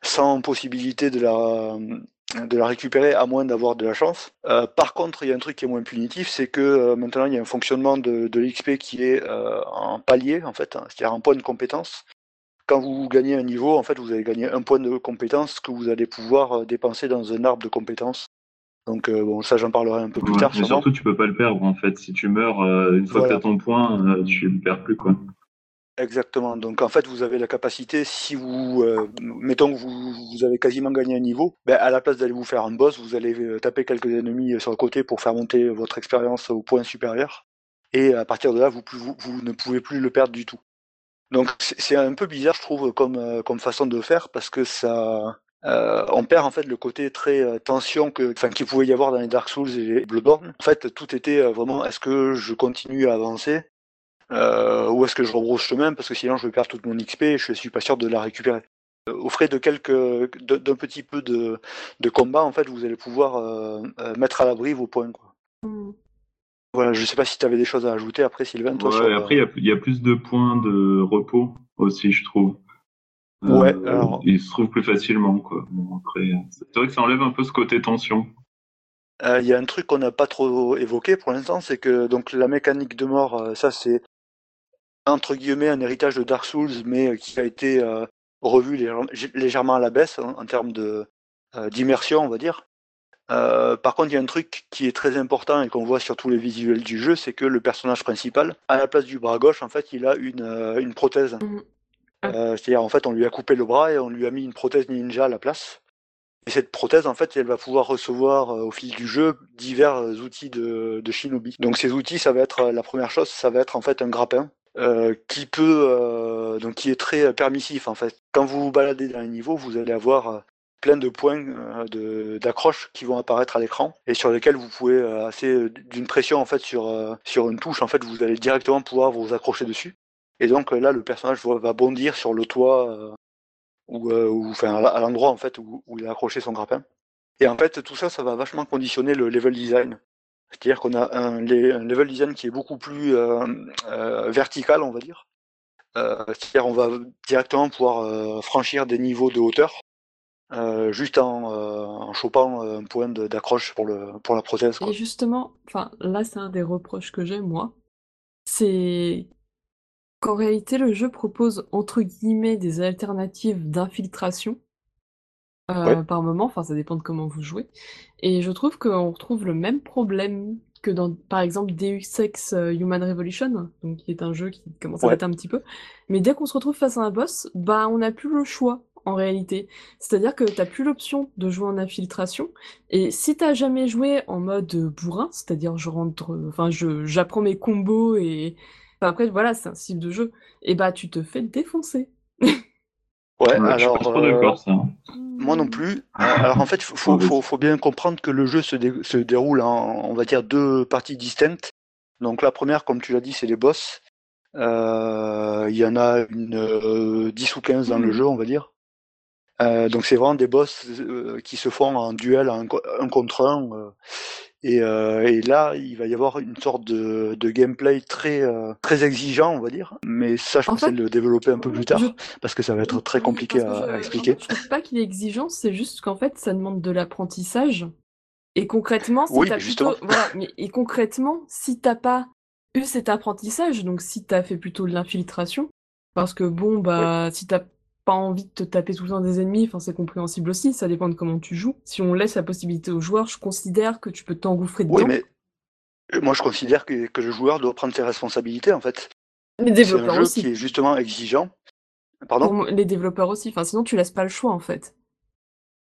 sans possibilité de la récupérer à moins d'avoir de la chance. Par contre, il y a un truc qui est moins punitif, c'est que maintenant il y a un fonctionnement de, l'XP qui est en palier en fait, hein, c'est-à-dire en point de compétence. Quand vous gagnez un niveau, en fait, vous allez gagner un point de compétence que vous allez pouvoir dépenser dans un arbre de compétences. Donc euh, bon, ça j'en parlerai un peu plus Ouais, tard mais surtout, tu peux pas le perdre, en fait. Si tu meurs, euh, une fois Voilà. que t'as ton point, euh, tu le perds plus, quoi. Exactement. Donc en fait, vous avez la capacité, si vous, euh, mettons que vous, vous avez quasiment gagné un niveau, ben, à la place d'aller vous faire un boss, vous allez taper quelques ennemis sur le côté pour faire monter votre expérience au point supérieur. Et à partir de là, vous, vous, vous ne pouvez plus le perdre du tout. Donc c'est un peu bizarre, je trouve, comme, comme façon de faire, parce que ça, euh, on perd en fait le côté très euh, tension que, enfin, qu'il pouvait y avoir dans les Dark Souls et les Bloodborne. En fait, tout était euh, vraiment, est-ce que je continue à avancer euh, ou est-ce que je rebrousse chemin parce que sinon je vais perdre toute mon XP et je suis pas sûr de la récupérer. Euh, Au frais de quelques, d'un petit peu de, de combat, en fait, vous allez pouvoir euh, euh, mettre à l'abri vos points. Quoi. Hmm. Voilà, je sais pas si tu avais des choses à ajouter après, Sylvain. Toi, Ouais, sur, et après, il y a, il y a plus de points de repos aussi, je trouve. Euh, Ouais, alors- Il se trouve plus facilement, quoi. Bon, après, c'est vrai que ça enlève un peu ce côté tension. Euh, Il y a un truc qu'on n'a pas trop évoqué pour l'instant, c'est que donc la mécanique de mort, euh, ça c'est entre guillemets un héritage de Dark Souls, mais euh, qui a été euh, revu légère- légèrement à la baisse hein, en termes de euh, d'immersion, on va dire. Euh, par contre, il y a un truc qui est très important et qu'on voit sur tous les visuels du jeu, c'est que le personnage principal, à la place du bras gauche, en fait, il a une, euh, une prothèse. Mhm. Euh, C'est-à-dire, en fait, on lui a coupé le bras et on lui a mis une prothèse ninja à la place. Et cette prothèse, en fait, elle va pouvoir recevoir euh, au fil du jeu divers euh, outils de, shinobi. Donc ces outils, ça va être la première chose, ça va être en fait un grappin qui peut, donc qui est très permissif en fait. Quand vous vous baladez dans les niveaux, vous allez avoir plein de points euh, d'accroche qui vont apparaître à l'écran et sur lesquels vous pouvez assez d'une pression en fait sur sur une touche en fait, vous allez directement pouvoir vous accrocher dessus. Et donc là, le personnage va bondir sur le toit euh, ou, euh, ou enfin à l'endroit en fait où, où il a accroché son grappin. Et en fait, tout ça, ça va vachement conditionner le level design. C'est-à-dire qu'on a un, level design qui est beaucoup plus euh, vertical, on va dire. C'est-à-dire on va directement pouvoir franchir des niveaux de hauteur euh, juste en, euh, en chopant un point d'accroche pour, le, pour la prothèse. Quoi. Et justement, enfin, là, c'est un des reproches que j'ai, moi. C'est qu'en réalité, le jeu propose, entre guillemets, des alternatives d'infiltration euh, Ouais. par moment. Enfin, ça dépend de comment vous jouez. Et je trouve qu'on retrouve le même problème que dans, par exemple, Deus Ex euh, Human Revolution, donc qui est un jeu qui commence à Ouais. dater un petit peu. Mais dès qu'on se retrouve face à un boss, bah, on n'a plus le choix. En réalité, c'est-à-dire que t'as plus l'option de jouer en infiltration, et si t'as jamais joué en mode bourrin, c'est-à-dire je rentre, enfin je j'apprends mes combos et enfin, après voilà c'est un style de jeu, et bah tu te fais défoncer. Ouais, Ouais, je suis pas alors euh, ça. moi non plus. Euh, alors en fait, faut, faut, bien comprendre que le jeu se, dé- se déroule en, on va dire, deux parties distinctes. Donc la première, comme tu l'as dit, c'est les boss. Euh, Il y en a une euh, 10 ou 15 dans le Mhm. jeu, on va dire. Euh, donc c'est vraiment des boss euh, qui se font en duel un contre un. Euh, Et, euh, et là, il va y avoir une sorte de, de gameplay très euh, très exigeant, on va dire. Mais ça, je En pensais fait, le développer un peu plus tard, je- parce que ça va être très Oui, compliqué à, je- à en expliquer. fait, je trouve pas qu'il est exigeant, c'est juste qu'en fait, ça demande de l'apprentissage. Et concrètement, si Oui, t'as plutôt, voilà, mais et concrètement, si t'as pas eu cet apprentissage, donc si t'as fait plutôt de l'infiltration, parce que bon, bah, si t'as pas envie de te taper tout le temps des ennemis, enfin, c'est compréhensible aussi, ça dépend de comment tu joues. Si on laisse la possibilité aux joueurs, je considère que tu peux t'engouffrer dedans. Oui, mais euh, moi, je considère que, que le joueur doit prendre ses responsabilités, en fait. Les un développeurs jeu aussi. qui est justement exigeant. Pardon? Pour les développeurs aussi, enfin, sinon tu laisses pas le choix, en fait.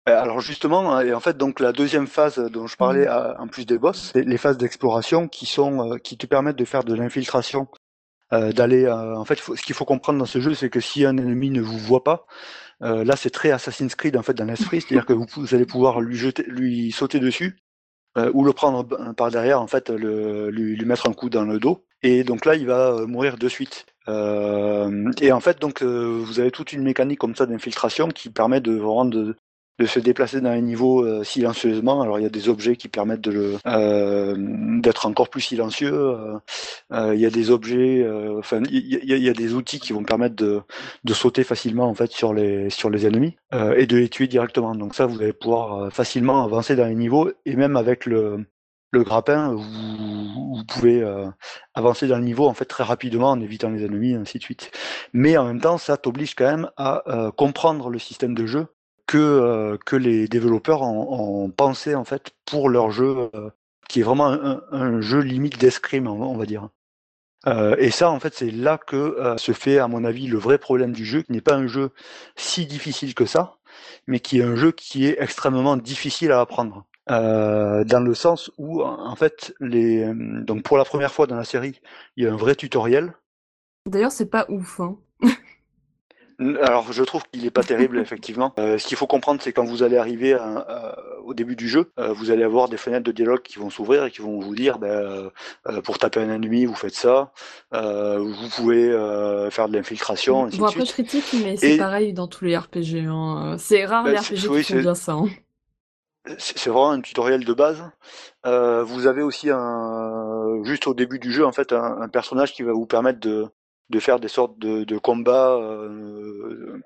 Euh, Alors justement, hein, et en fait, donc la deuxième phase dont je parlais, à- en plus des boss, c'est les phases d'exploration qui sont euh, qui te permettent de faire de l'infiltration, euh, d'aller. euh, en fait, faut- ce qu'il faut comprendre dans ce jeu, c'est que si un ennemi ne vous voit pas, euh, là c'est très Assassin's Creed en fait dans l'esprit, c'est-à-dire que vous, vous allez pouvoir lui jeter, lui sauter dessus ou le prendre par derrière, en fait, le, lui, lui mettre un coup dans le dos. Et donc là, il va mourir de suite. Et en fait, donc, vous avez toute une mécanique comme ça d'infiltration qui permet de vraiment de, de se déplacer dans les niveaux euh, silencieusement. Alors, il y a des objets qui permettent de euh, d'être encore plus silencieux. euh, euh, il y a des objets, euh, enfin, il y, y a des outils qui vont permettre de, de sauter facilement en fait sur les sur les ennemis et de les tuer directement. Donc ça, vous allez pouvoir facilement avancer dans les niveaux et même avec le le grappin, vous, vous pouvez euh, avancer dans le niveau en fait très rapidement en évitant les ennemis, ainsi de suite. Mais en même temps, ça t'oblige quand même à euh, comprendre le système de jeu que euh, que les développeurs ont, ont pensé en fait pour leur jeu, euh, qui est vraiment un, jeu limite d'escrime, on, va dire. Euh, et ça, en fait, c'est là que se fait, à mon avis, le vrai problème du jeu, qui n'est pas un jeu si difficile que ça, mais qui est un jeu qui est extrêmement difficile à apprendre. Dans le sens où, en fait, les, donc pour la première fois dans la série, il y a un vrai tutoriel. D'ailleurs, c'est pas ouf, hein. Alors, je trouve qu'il est pas terrible, effectivement. Euh, ce qu'il faut comprendre, c'est quand vous allez arriver à- à- au début du jeu, euh, vous allez avoir des fenêtres de dialogue qui vont s'ouvrir et qui vont vous dire, ben, euh, pour taper un ennemi, vous faites ça. Vous pouvez faire de l'infiltration, Bon, après, je critique, mais c'est Et- pareil dans tous les RPG. Hein. C'est rare Bah, les RPG oui, qui font bien ça. hein. C'est c'est vraiment un tutoriel de base. Euh, vous avez aussi un, juste au début du jeu, en fait, un, un personnage qui va vous permettre de, de faire des sortes de, combats, euh,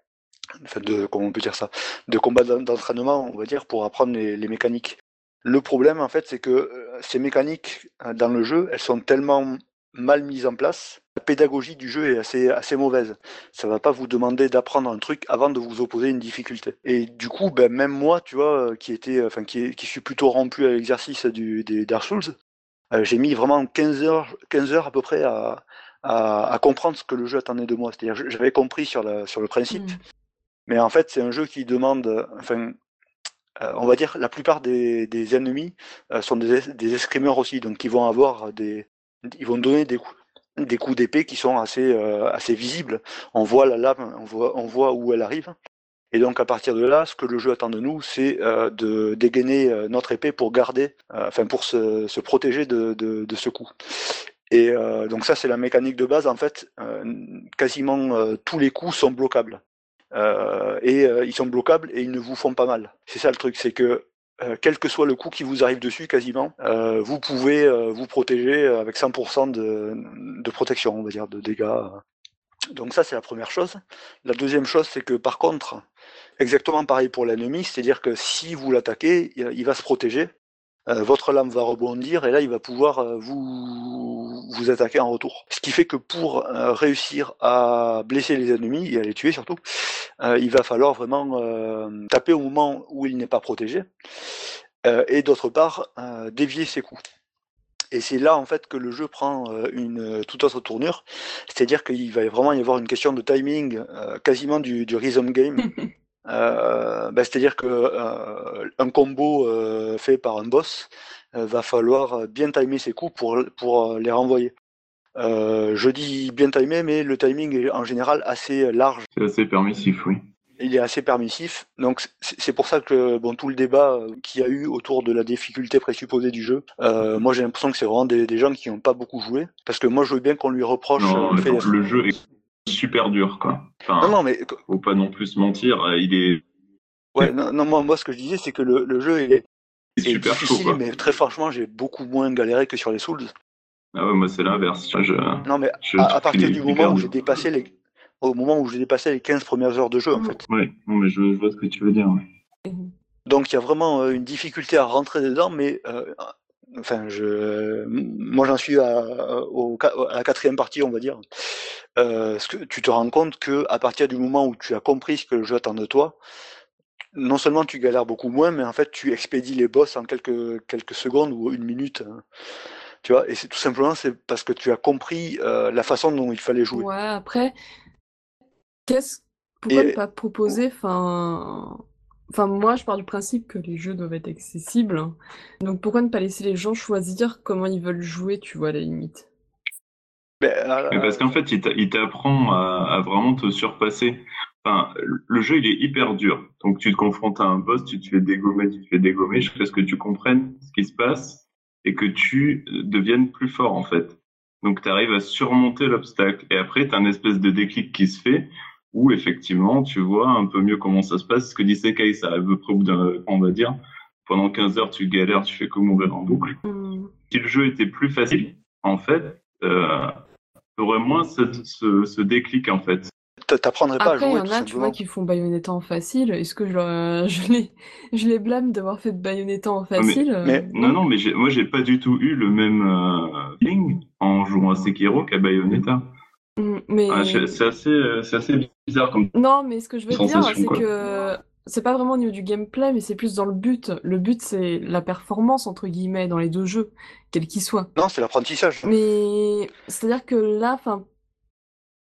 enfin de, comment on dire ça, de combats d'en- d'entraînement, on va dire, pour apprendre les, mécaniques. Le problème, en fait, c'est que euh, ces mécaniques euh, dans le jeu, elles sont tellement mal mises en place. La pédagogie du jeu est assez, assez mauvaise. Ça va pas vous demander d'apprendre un truc avant de vous opposer une difficulté. Et du coup, ben, même moi, tu vois, qui était, enfin, qui, qui suis plutôt rompu à l'exercice des Dark Souls, j'ai mis vraiment 15 heures, 15 heures à peu près à, à, à comprendre ce que le jeu attendait de moi. C'est-à-dire, j'avais compris sur, la, sur le principe, Mm. mais en fait, c'est un jeu qui demande, enfin, euh, on va dire, la plupart des, des ennemis euh, sont des, es- des escrimeurs aussi, donc ils vont avoir des, ils vont donner des coups, des coups d'épée qui sont assez, euh, assez visibles. On voit la lame, on voit, on voit où elle arrive. Et donc à partir de là, ce que le jeu attend de nous, c'est de dégainer notre épée pour garder, enfin pour se, se protéger de, de, de ce coup. Et euh, donc ça, c'est la mécanique de base. En fait, euh, quasiment euh, tous les coups sont bloquables. Et ils sont bloquables et ils ne vous font pas mal. C'est ça le truc, c'est que quel que soit le coup qui vous arrive dessus, quasiment, vous pouvez vous protéger avec 100% de, de protection, on va dire, de dégâts. Donc ça, c'est la première chose. La deuxième chose, c'est que par contre, exactement pareil pour l'ennemi, c'est-à-dire que si vous l'attaquez, il va se protéger, euh, votre lame va rebondir et là, il va pouvoir euh, vous, vous attaquer en retour. Ce qui fait que pour euh, réussir à blesser les ennemis et à les tuer surtout, il va falloir vraiment taper au moment où il n'est pas protégé et d'autre part dévier ses coups. Et c'est là en fait que le jeu prend une toute autre tournure, c'est-à-dire qu'il va vraiment y avoir une question de timing, quasiment du, du rhythm game. Euh, bah, c'est-à-dire que euh, un combo euh, fait par un boss va falloir bien timer ses coups pour, pour les renvoyer. Euh, je dis bien timer, mais le timing est en général assez large. C'est assez permissif, oui. Il est assez permissif, donc c'est pour ça que bon tout le débat qu'il y a eu autour de la difficulté présupposée du jeu, euh, moi j'ai l'impression que c'est vraiment des, des gens qui n'ont pas beaucoup joué, parce que moi je veux bien qu'on lui reproche Non, le fait le jeu est super dur, quoi. Enfin, Non non mais faut pas non plus se mentir, euh, il est Ouais, non, non, moi, moi, ce que je disais, c'est que le, le jeu, il est, super chaud, difficile, quoi. mais très franchement, j'ai beaucoup moins galéré que sur les Souls. Ah ouais, moi, c'est l'inverse. Je, Non, mais je à, partir du moment où j'ai dépassé les, au moment où j'ai dépassé les 15 premières heures de jeu, en fait. Ouais, non, mais je, je vois ce que tu veux dire. ouais. Donc il y a vraiment euh, une difficulté à rentrer dedans, mais euh, enfin, je, moi j'en suis à, au, à la quatrième partie, on va dire. Euh, ce que tu te rends compte que à partir du moment où tu as compris ce que le jeu attend de toi, non seulement tu galères beaucoup moins, mais en fait tu expédies les boss en quelques quelques secondes ou une minute. hein. Tu vois, et c'est tout simplement c'est parce que tu as compris euh, la façon dont il fallait jouer. Ouais, après, qu'est-ce pourquoi Et- ne pas proposer, enfin, enfin moi je pars du principe que les jeux doivent être accessibles, hein. donc pourquoi ne pas laisser les gens choisir comment ils veulent jouer, tu vois, à la limite? Ben, euh, Mais parce qu'en fait, il t'a- il t'apprend à, à vraiment te surpasser. Enfin, le jeu, il est hyper dur. Donc, tu te confrontes à un boss, tu te fais dégommer, tu te fais dégommer jusqu'à ce que tu comprennes ce qui se passe et que tu deviennes plus fort, en fait. Donc, tu arrives à surmonter l'obstacle. Et après, tu as un espèce de déclic qui se fait où, effectivement, tu vois un peu mieux comment ça se passe. Ce que dit Sekai, ça arrive au bout d'un, on va dire. Pendant 15 heures, tu galères, tu fais que mourir en boucle. Hmm. Si le jeu était plus facile, en fait, euh, tu aurais moins ce, ce, ce déclic, en fait. t'a- t'apprendrais pas Après, à il y jouer en a, tu vois, qui font Bayonetta en facile. Est-ce que je, leur- je les, je les blâme d'avoir fait Bayonetta en mais- facile? euh, mais- Non, non, mais moi, j'ai pas du tout eu le même euh, feeling en jouant à Sekiro qu'à Bayonetta. Hmm, Mais Ah, c'est assez, euh, c'est assez bizarre comme. non, mais ce que je veux dire, c'est que c'est pas vraiment au niveau du gameplay, mais c'est plus dans le but. Le but, c'est la performance, entre guillemets, dans les deux jeux, quel qu'il soit. Non, c'est l'apprentissage. Mais c'est-à-dire que là, enfin,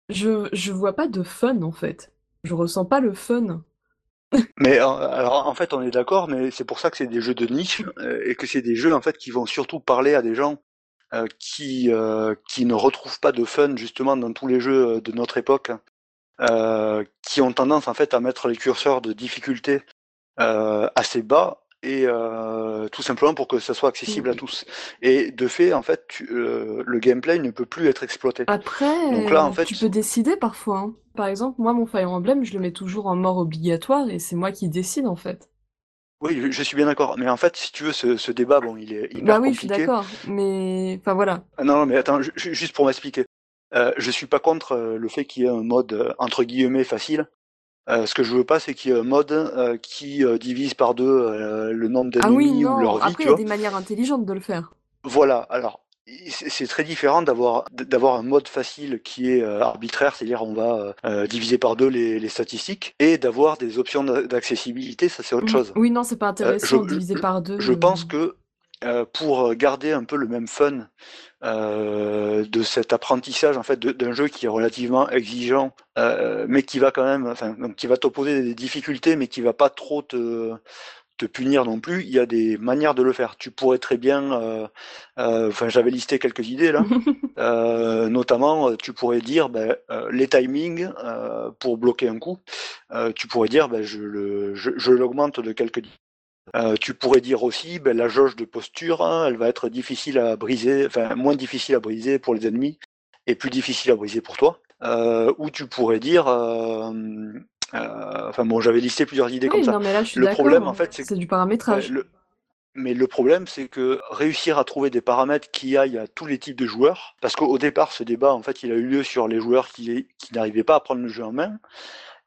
je, je vois pas de fun en fait. Je ressens pas le fun. Mais euh, alors en fait on est d'accord, mais c'est pour ça que c'est des jeux de niche euh, et que c'est des jeux en fait qui vont surtout parler à des gens euh, qui euh, qui ne retrouvent pas de fun justement dans tous les jeux de notre époque, euh, qui ont tendance en fait à mettre les curseurs de difficulté euh, assez bas et euh, tout simplement pour que ça soit accessible à tous. Et de fait en fait tu- euh, le gameplay ne peut plus être exploité. Après, Donc là, en fait, tu peux décider parfois. hein. Par exemple, moi, mon Fire Emblem, je le mets toujours en mort obligatoire et c'est moi qui décide en fait. Oui, je, suis bien d'accord. Mais en fait, si tu veux, ce, ce débat, bon, il est hyper Bah oui, je suis d'accord. Mais enfin voilà. Ah Non, non, mais attends, ju- ju- juste pour m'expliquer. Euh, je suis pas contre euh, le fait qu'il y ait un mode euh, entre guillemets facile. Euh, ce que je veux pas, c'est qu'il y ait un mode euh, qui divise par deux le nombre Ah oui, d'ennemis ou leur vie, Après, il y a des manières intelligentes de le faire. Voilà. Alors, c'est très différent d'avoir d'avoir un mode facile qui est euh, arbitraire, c'est-à-dire on va euh, diviser par deux les, les statistiques, et d'avoir des options d'a- d'accessibilité, ça c'est autre chose. Oui, non, c'est pas intéressant je- divisé je- par deux. Je pense que pour garder un peu le même fun euh, de cet apprentissage en fait d'un jeu qui est relativement exigeant, euh, mais qui va quand même, enfin, donc, qui va t'opposer des difficultés, mais qui va pas trop te te punir non plus. Il y a des manières de le faire. Tu pourrais très bien, euh, euh, enfin, j'avais listé quelques idées là. Euh, notamment, euh, tu pourrais dire ben, euh, les timings euh, pour bloquer un coup. Euh, tu pourrais dire ben, je le, je, je l'augmente de quelques euh, tu pourrais dire aussi, ben, la jauge de posture, hein, elle va être difficile à briser, enfin moins difficile à briser pour les ennemis et plus difficile à briser pour toi. Euh, ou tu pourrais dire, euh, enfin bon, j'avais listé plusieurs idées comme Oui, ça. non, mais là, je suis Le problème, en fait, c'est du paramétrage. le- Mais le problème, c'est que réussir à trouver des paramètres qui aillent à tous les types de joueurs, parce qu'au départ, ce débat, en fait, il a eu lieu sur les joueurs qui, qui n'arrivaient pas à prendre le jeu en main,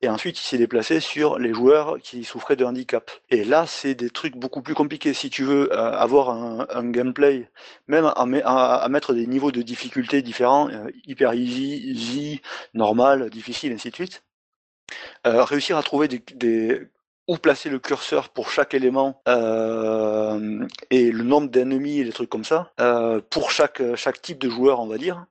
et ensuite, il s'est déplacé sur les joueurs qui souffraient de handicap. Et là, c'est des trucs beaucoup plus compliqués. Si tu veux euh, avoir un, un gameplay, même à, à- à mettre des niveaux de difficulté différents, euh, hyper easy, easy, normal, difficile, ainsi de suite, euh, réussir à trouver des, des- où placer le curseur pour chaque élément euh, et le nombre d'ennemis et des trucs comme ça euh, pour chaque chaque type de joueur on va dire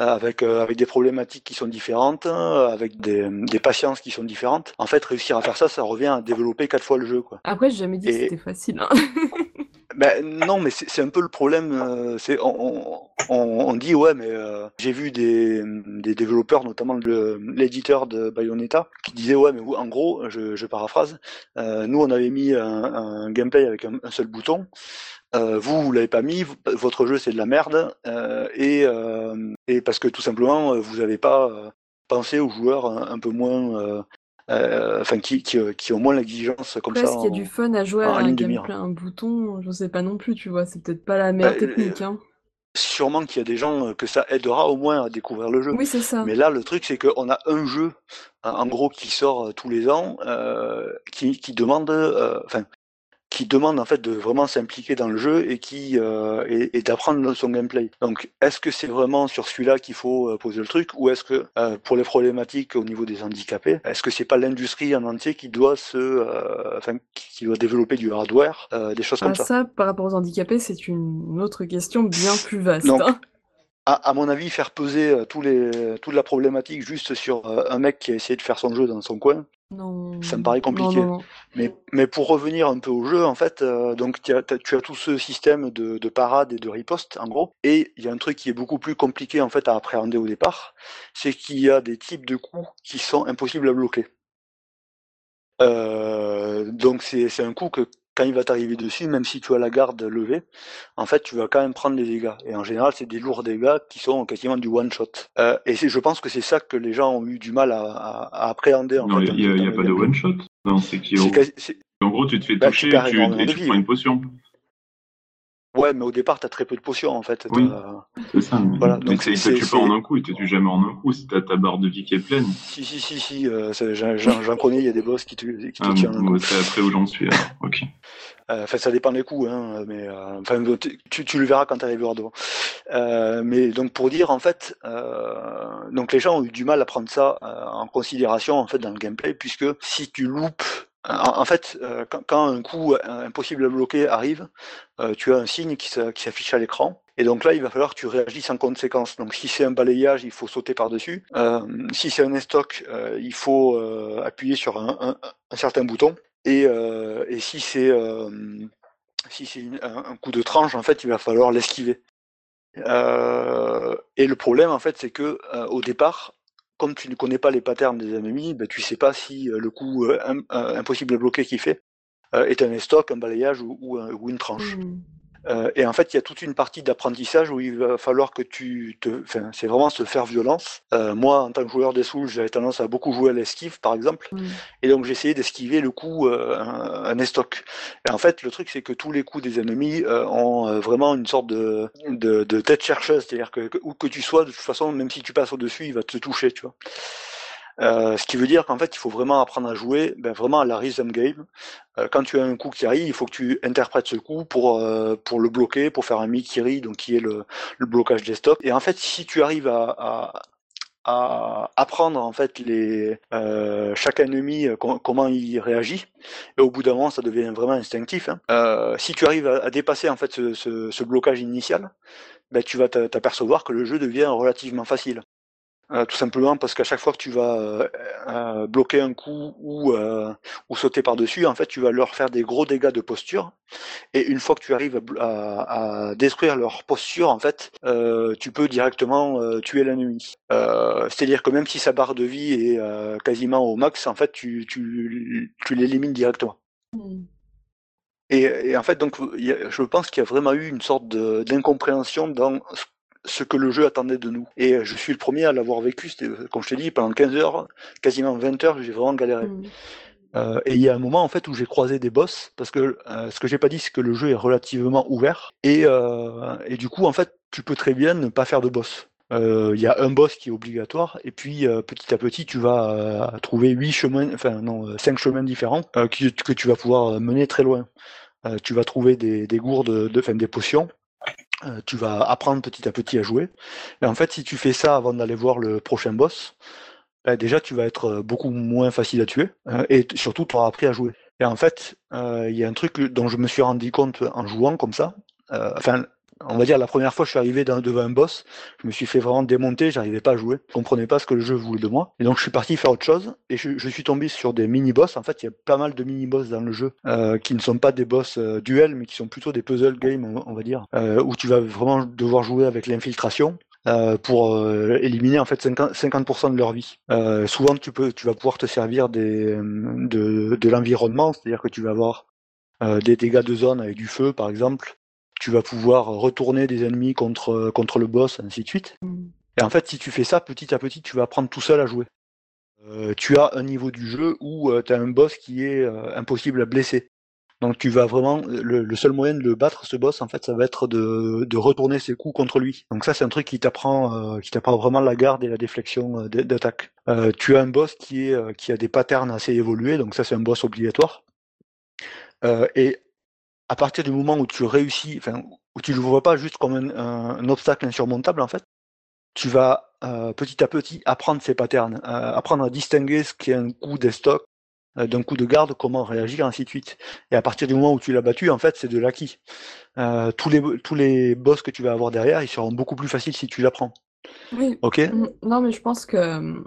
euh, avec euh, avec des problématiques qui sont différentes avec des, des patiences qui sont différentes en fait réussir à faire ça ça revient à développer quatre fois le jeu quoi Après, j'ai jamais dit que c'était facile. hein. ben non, mais c'est un peu le problème. euh, c'est on, on, on dit ouais, mais euh, j'ai vu des, des développeurs, notamment l'éditeur de Bayonetta, qui disait ouais, mais vous, en gros, je, je paraphrase, euh, nous on avait mis un, un gameplay avec un, seul bouton. Euh, vous, vous l'avez pas mis, votre jeu c'est de la merde, euh, et, euh, et parce que tout simplement vous avez pas euh, pensé aux joueurs un, un peu moins enfin qui, qui, qui ont moins l'exigence comme ça. est-ce qu'il y a du fun à jouer à un gameplay, un bouton? Je sais pas non plus, tu vois, c'est peut-être pas la meilleure Bah, technique, hein. Sûrement qu'il y a des gens euh, que ça aidera au moins à découvrir le jeu. Oui, c'est ça. Mais là, le truc, c'est qu'on a un jeu, en gros, qui sort euh, tous les ans, euh, qui, qui demande, euh, enfin, qui demande en fait de vraiment s'impliquer dans le jeu et qui euh, et, et d'apprendre son gameplay. Donc, est-ce que c'est vraiment sur celui-là qu'il faut euh, poser le truc, ou est-ce que euh, pour les problématiques au niveau des handicapés, est-ce que c'est pas l'industrie en entier qui doit se, euh, enfin, qui doit développer du hardware, euh, des choses Ah, comme ça? ça, par rapport aux handicapés, c'est une autre question bien plus vaste, Donc, hein. À, à mon avis, faire peser euh, tous les, toute la problématique juste sur euh, un mec qui a essayé de faire son jeu dans son coin, Non. ça me paraît compliqué. non, non. Mais, mais pour revenir un peu au jeu, en fait, euh, donc tu as, t'as- tu as tout ce système de, de parade et de riposte, en gros. Et il y a un truc qui est beaucoup plus compliqué en fait à appréhender au départ, c'est qu'il y a des types de coups qui sont impossibles à bloquer. Euh, donc c'est un coup que quand il va t'arriver dessus, même si tu as la garde levée, en fait tu vas quand même prendre des dégâts. Et en général c'est des lourds dégâts qui sont quasiment du one shot. Euh, et je pense que c'est ça que les gens ont eu du mal à, à- à appréhender en Non, il n'y a, y a pas de one shot. Non, c'est qui C'est quasi- c'est- En gros, tu te fais Bah, toucher tu, et tu prends hein. une potion. Ouais, mais au départ, t'as très peu de potions en fait. Oui. C'est ça. Mais, Voilà, mais donc ça tue c'est- pas en un coup, il te tue jamais en un coup si ta barre de vie qui est pleine. Si, si, si, si, euh, j'en- connais, il y a des boss qui te, qui te Ah, un bon, coup. c'est après où j'en suis. alors. Ok. Euh, Enfin, ça dépend des coups, hein, mais euh, enfin, tu, tu le verras quand tu arriveras devant. Euh, mais donc pour dire en fait, euh, donc les gens ont eu du mal à prendre ça euh, en considération en fait dans le gameplay, puisque si tu loupes, en, fait, euh, quand, un coup impossible à bloquer arrive, euh, tu as un signe qui s'a- qui s'affiche à l'écran. Et donc là, il va falloir que tu réagisses en conséquence. Donc si c'est un balayage, il faut sauter par-dessus. Euh, si c'est un estoc, euh, il faut appuyer sur un, certain bouton. Et, si c'est un, un coup de tranche, en fait, il va falloir l'esquiver. Et le problème, en fait, c'est que au départ, comme tu ne connais pas les patterns des ennemis, ben, tu sais pas si euh, le coup euh, euh, impossible à bloquer qu'il fait est un estoc, un balayage ou, ou un- ou une tranche. Hmm. Euh, et en fait, il y a toute une partie d'apprentissage où il va falloir que tu te, enfin, c'est vraiment se faire violence. Euh, moi, en tant que joueur des Souls, j'avais tendance à beaucoup jouer à l'esquive, par exemple, et donc j'essayais d'esquiver le coup euh, un, un estoc. Et en fait, le truc, c'est que tous les coups des ennemis euh, ont euh, vraiment une sorte de, de, de tête chercheuse, c'est-à-dire que, que- où que tu sois, de toute façon, même si tu passes au-dessus, il va te toucher, tu vois. Euh, ce qui veut dire qu'en fait, il faut vraiment apprendre à jouer ben, vraiment à la rhythm game. Euh, quand tu as un coup qui arrive, il faut que tu interprètes ce coup pour, euh, pour le bloquer, pour faire un mikiri, donc qui est le, le blocage des stocks. Et en fait, si tu arrives à, à, à apprendre en fait les euh, chaque ennemi euh, com- comment il réagit et au bout d'un moment ça devient vraiment instinctif hein. Euh, si tu arrives à, à dépasser en fait ce, ce, ce blocage initial ben, tu vas t'a- t'apercevoir que le jeu devient relativement facile euh, tout simplement parce qu'à chaque fois que tu vas euh, euh, bloquer un coup ou, ou sauter par-dessus, en fait, tu vas leur faire des gros dégâts de posture. Et une fois que tu arrives à, détruire leur posture, en fait, tu peux directement tuer l'ennemi. C'est-à-dire que même si sa barre de vie est quasiment au max, en fait, tu, tu, tu l'élimines directement. Hmm. Et, et en fait, donc, je pense qu'il y a vraiment eu une sorte d'incompréhension dans ce- ce que le jeu attendait de nous. Et euh, je suis le premier à l'avoir vécu, euh, comme je t'ai dit, pendant 15 heures, quasiment 20 heures, j'ai vraiment galéré. Hmm. Euh, et il y a un moment en fait où j'ai croisé des boss, parce que euh, ce que j'ai pas dit, c'est que le jeu est relativement ouvert, et, euh, et du coup, en fait, tu peux très bien ne pas faire de boss. Il y a un boss qui est obligatoire, et puis petit à petit, tu vas trouver huit chemins, enfin non, cinq chemins différents qui- que tu vas pouvoir mener très loin. Tu vas trouver des, des gourdes, de, enfin, des potions. Euh, tu vas apprendre petit à petit à jouer. Et en fait, si tu fais ça avant d'aller voir le prochain boss, bah, déjà tu vas être euh, beaucoup moins facile à tuer euh, et surtout tu auras appris à jouer. Et en fait, euh, il y a un truc dont je me suis rendu compte en jouant comme ça. enfin, on va dire la première fois que je suis arrivé devant un boss, je me suis fait vraiment démonter, j'arrivais pas à jouer, je comprenais pas ce que le jeu voulait de moi. Et donc je suis parti faire autre chose et je, suis tombé sur des mini-boss. En fait, il y a pas mal de mini-boss dans le jeu euh, qui ne sont pas des boss euh, duels, mais qui sont plutôt des puzzle games, on, va dire, euh, où tu vas vraiment devoir jouer avec l'infiltration euh, pour éliminer en fait 50%, 50% de leur vie. Souvent, tu peux, tu vas pouvoir te servir de, de l'environnement, c'est-à-dire que tu vas avoir des dégâts de zone avec du feu, par exemple. Tu vas pouvoir retourner des ennemis contre contre le boss, ainsi de suite. Hmm. Et en fait, si tu fais ça petit à petit, tu vas apprendre tout seul à jouer. euh, tu as un niveau du jeu où tu as un boss qui est euh, impossible à blesser. Donc tu vas vraiment le, le seul moyen de le battre ce boss en fait ça va être de, de retourner ses coups contre lui. Donc ça c'est un truc qui t'apprend euh, qui t'apprend vraiment la garde et la déflexion euh, d'attaque. Euh, tu as un boss qui est euh, qui a des patterns assez évolués donc ça c'est un boss obligatoire. Euh, et à partir du moment où tu réussis, enfin où tu le vois pas juste comme un, un- un obstacle insurmontable en fait, tu vas euh, petit à petit apprendre ces patterns, euh, apprendre à distinguer ce qui est un coup d'estoc euh, d'un coup de garde, comment réagir, ainsi de suite. Et à partir du moment où tu l'as battu, en fait, c'est de l'acquis. Euh, tous les tous les boss que tu vas avoir derrière, ils seront beaucoup plus faciles si tu l'apprends. Oui. Ok? Mm, Non, mais je pense que euh,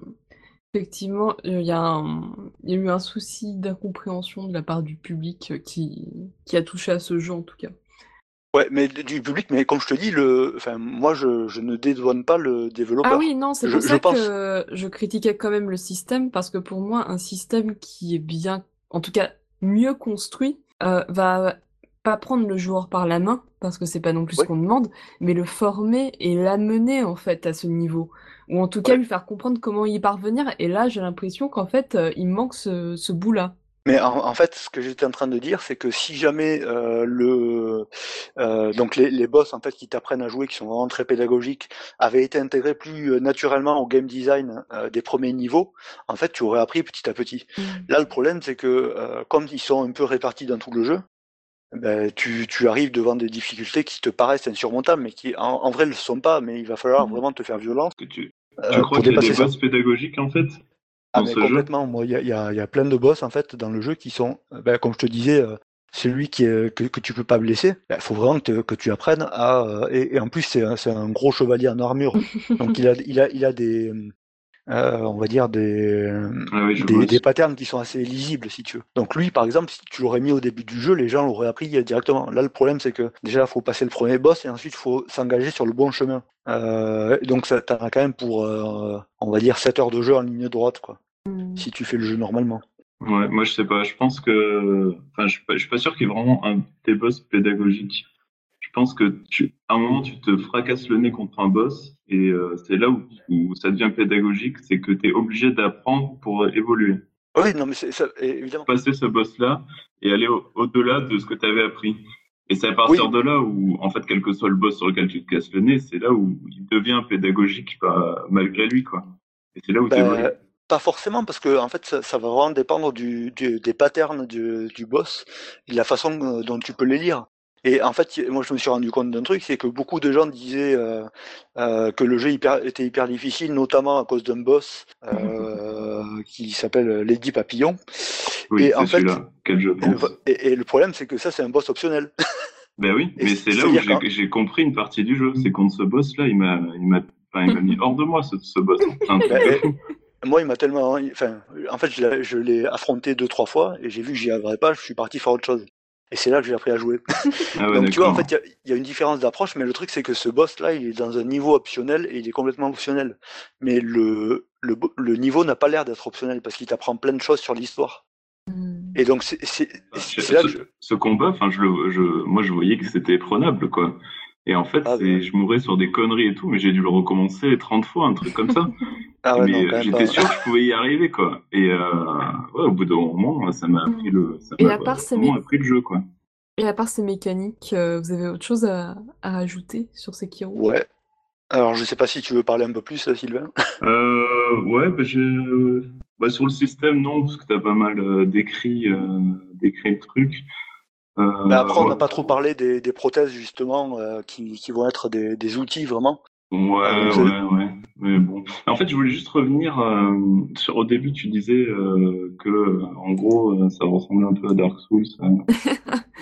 effectivement, il y a un- il y a eu un souci d'incompréhension de la part du public euh, qui, qui a touché à ce jeu en tout cas. Ouais, mais du public, mais comme je te dis, le, enfin, moi, je, je ne dédouane pas le développeur. Ah oui, non, c'est pour je ça pense- que je critiquais quand même le système, parce que pour moi, un système qui est bien, en tout cas mieux construit, euh, va pas prendre le joueur par la main, parce que c'est pas non plus ce qu'on demande, mais le former et l'amener en fait à ce niveau, ou en tout cas Ouais. lui faire comprendre comment y parvenir. Et là, j'ai l'impression qu'en fait, euh, il manque ce, ce bout-là. Mais en, en fait, ce que j'étais en train de dire, c'est que si jamais euh, le euh, donc les, les boss en fait qui t'apprennent à jouer, qui sont vraiment très pédagogiques, avaient été intégrés plus euh, naturellement au game design euh, des premiers niveaux, en fait, tu aurais appris petit à petit. Là, le problème, c'est que euh, comme ils sont un peu répartis dans tout le jeu, ben, tu, tu arrives devant des difficultés qui te paraissent insurmontables, mais qui en, en vrai ne le sont pas. Mais il va falloir Mhm. vraiment te faire violence Que tu, tu crois pour qu'il y a des dépasser ça. boss pédagogiques en fait Ah dans mais complètement, moi il y a, il y, a, il y a plein de boss en fait dans le jeu qui sont, euh, ben, comme je te disais, euh, celui qui est, que, que tu peux pas blesser, il faut vraiment que, te- que tu apprennes à... euh, et, et en plus c'est un, c'est un gros chevalier en armure, donc il a, il a, il a des... euh, on va dire des, Ah oui, des, patterns qui sont assez lisibles si tu veux. Donc lui par exemple, si tu l'aurais mis au début du jeu, les gens l'auraient appris directement. Là le problème c'est que déjà il faut passer le premier boss et ensuite il faut s'engager sur le bon chemin. Euh, donc ça t'en as quand même pour, euh, on va dire 7 heures de jeu en ligne droite quoi Mm. si tu fais le jeu normalement. Ouais, moi je sais pas, je pense que. Enfin, je suis pas, je suis pas sûr qu'il y ait vraiment un des boss pédagogiques. Je pense que tu, à un moment, tu te fracasses le nez contre un boss et euh, c'est là où, où ça devient pédagogique, c'est que tu es obligé d'apprendre pour évoluer. Oui, non mais ça, évidemment. Passer ce boss-là et aller au- au-delà de ce que tu avais appris. Et c'est à partir Oui. de là où, en fait, quel que soit le boss sur lequel tu te casses le nez, c'est là où il devient pédagogique bah, malgré lui, quoi. Et c'est là où tu évolues. Ben, pas forcément parce que en fait ça, ça va vraiment dépendre du, du- des patterns du, du boss et de la façon euh, dont tu peux les lire. Et en fait, moi je me suis rendu compte d'un truc, c'est que beaucoup de gens disaient euh, euh, que le jeu hyper- était hyper difficile, notamment à cause d'un boss euh, qui s'appelle Lady Papillon. Oui, et en c'est fait- celui-là, quel je pense. Et, et le problème, c'est que ça, c'est un boss optionnel. Ben oui, mais c'est là où j'ai compris une partie du jeu. C'est contre ce boss-là, il m'a, il m'a, enfin, il m'a mis hors de moi ce, ce boss. C'est un truc Ben, de fou. Moi, il m'a tellement, enfin, en fait, je l'ai- je l'ai affronté deux trois fois et j'ai vu que j'y arriverais pas. Je suis parti faire autre chose. Et c'est là que j'ai appris à jouer. Ah ouais, Donc tu vois, en fait, il y a- il y, a une différence d'approche, mais le truc, c'est que ce boss-là, il est dans un niveau optionnel et il est complètement optionnel. Mais le, le, niveau n'a pas l'air d'être optionnel parce qu'il t'apprend plein de choses sur l'histoire. Mm. Et donc, c'est Ah, c'est là ce, que je... ce combat, enfin, je le, je, moi, je voyais que c'était prenable, quoi. Et en fait, Ah, c'est, je mourais sur des conneries et tout, mais j'ai dû le recommencer 30 fois, un truc comme ça. Ah ouais, mais non, quand même j'étais sûr que je pouvais y arriver, quoi. Et euh, ouais, au bout d'un moment, ça m'a appris le, ça Et m'a à part ces mé- appris le jeu, quoi. Et à part ces mécaniques, euh, vous avez autre chose à, à rajouter sur Sekiro? Ouais. Alors, je sais pas si tu veux parler un peu plus, Sylvain. Euh, ouais, bah, bah, sur le système, non, parce que t'as pas mal euh, décrit, euh, décrit le truc. Euh, Mais après, on n'a pas trop parlé des, des prothèses, justement, euh, qui, qui vont être des, des outils, vraiment. Ouais, donc ouais, ouais. Mais bon. En fait, je voulais juste revenir euh, sur au début, tu disais euh, que euh, en gros, euh, ça ressemblait un peu à Dark Souls. euh.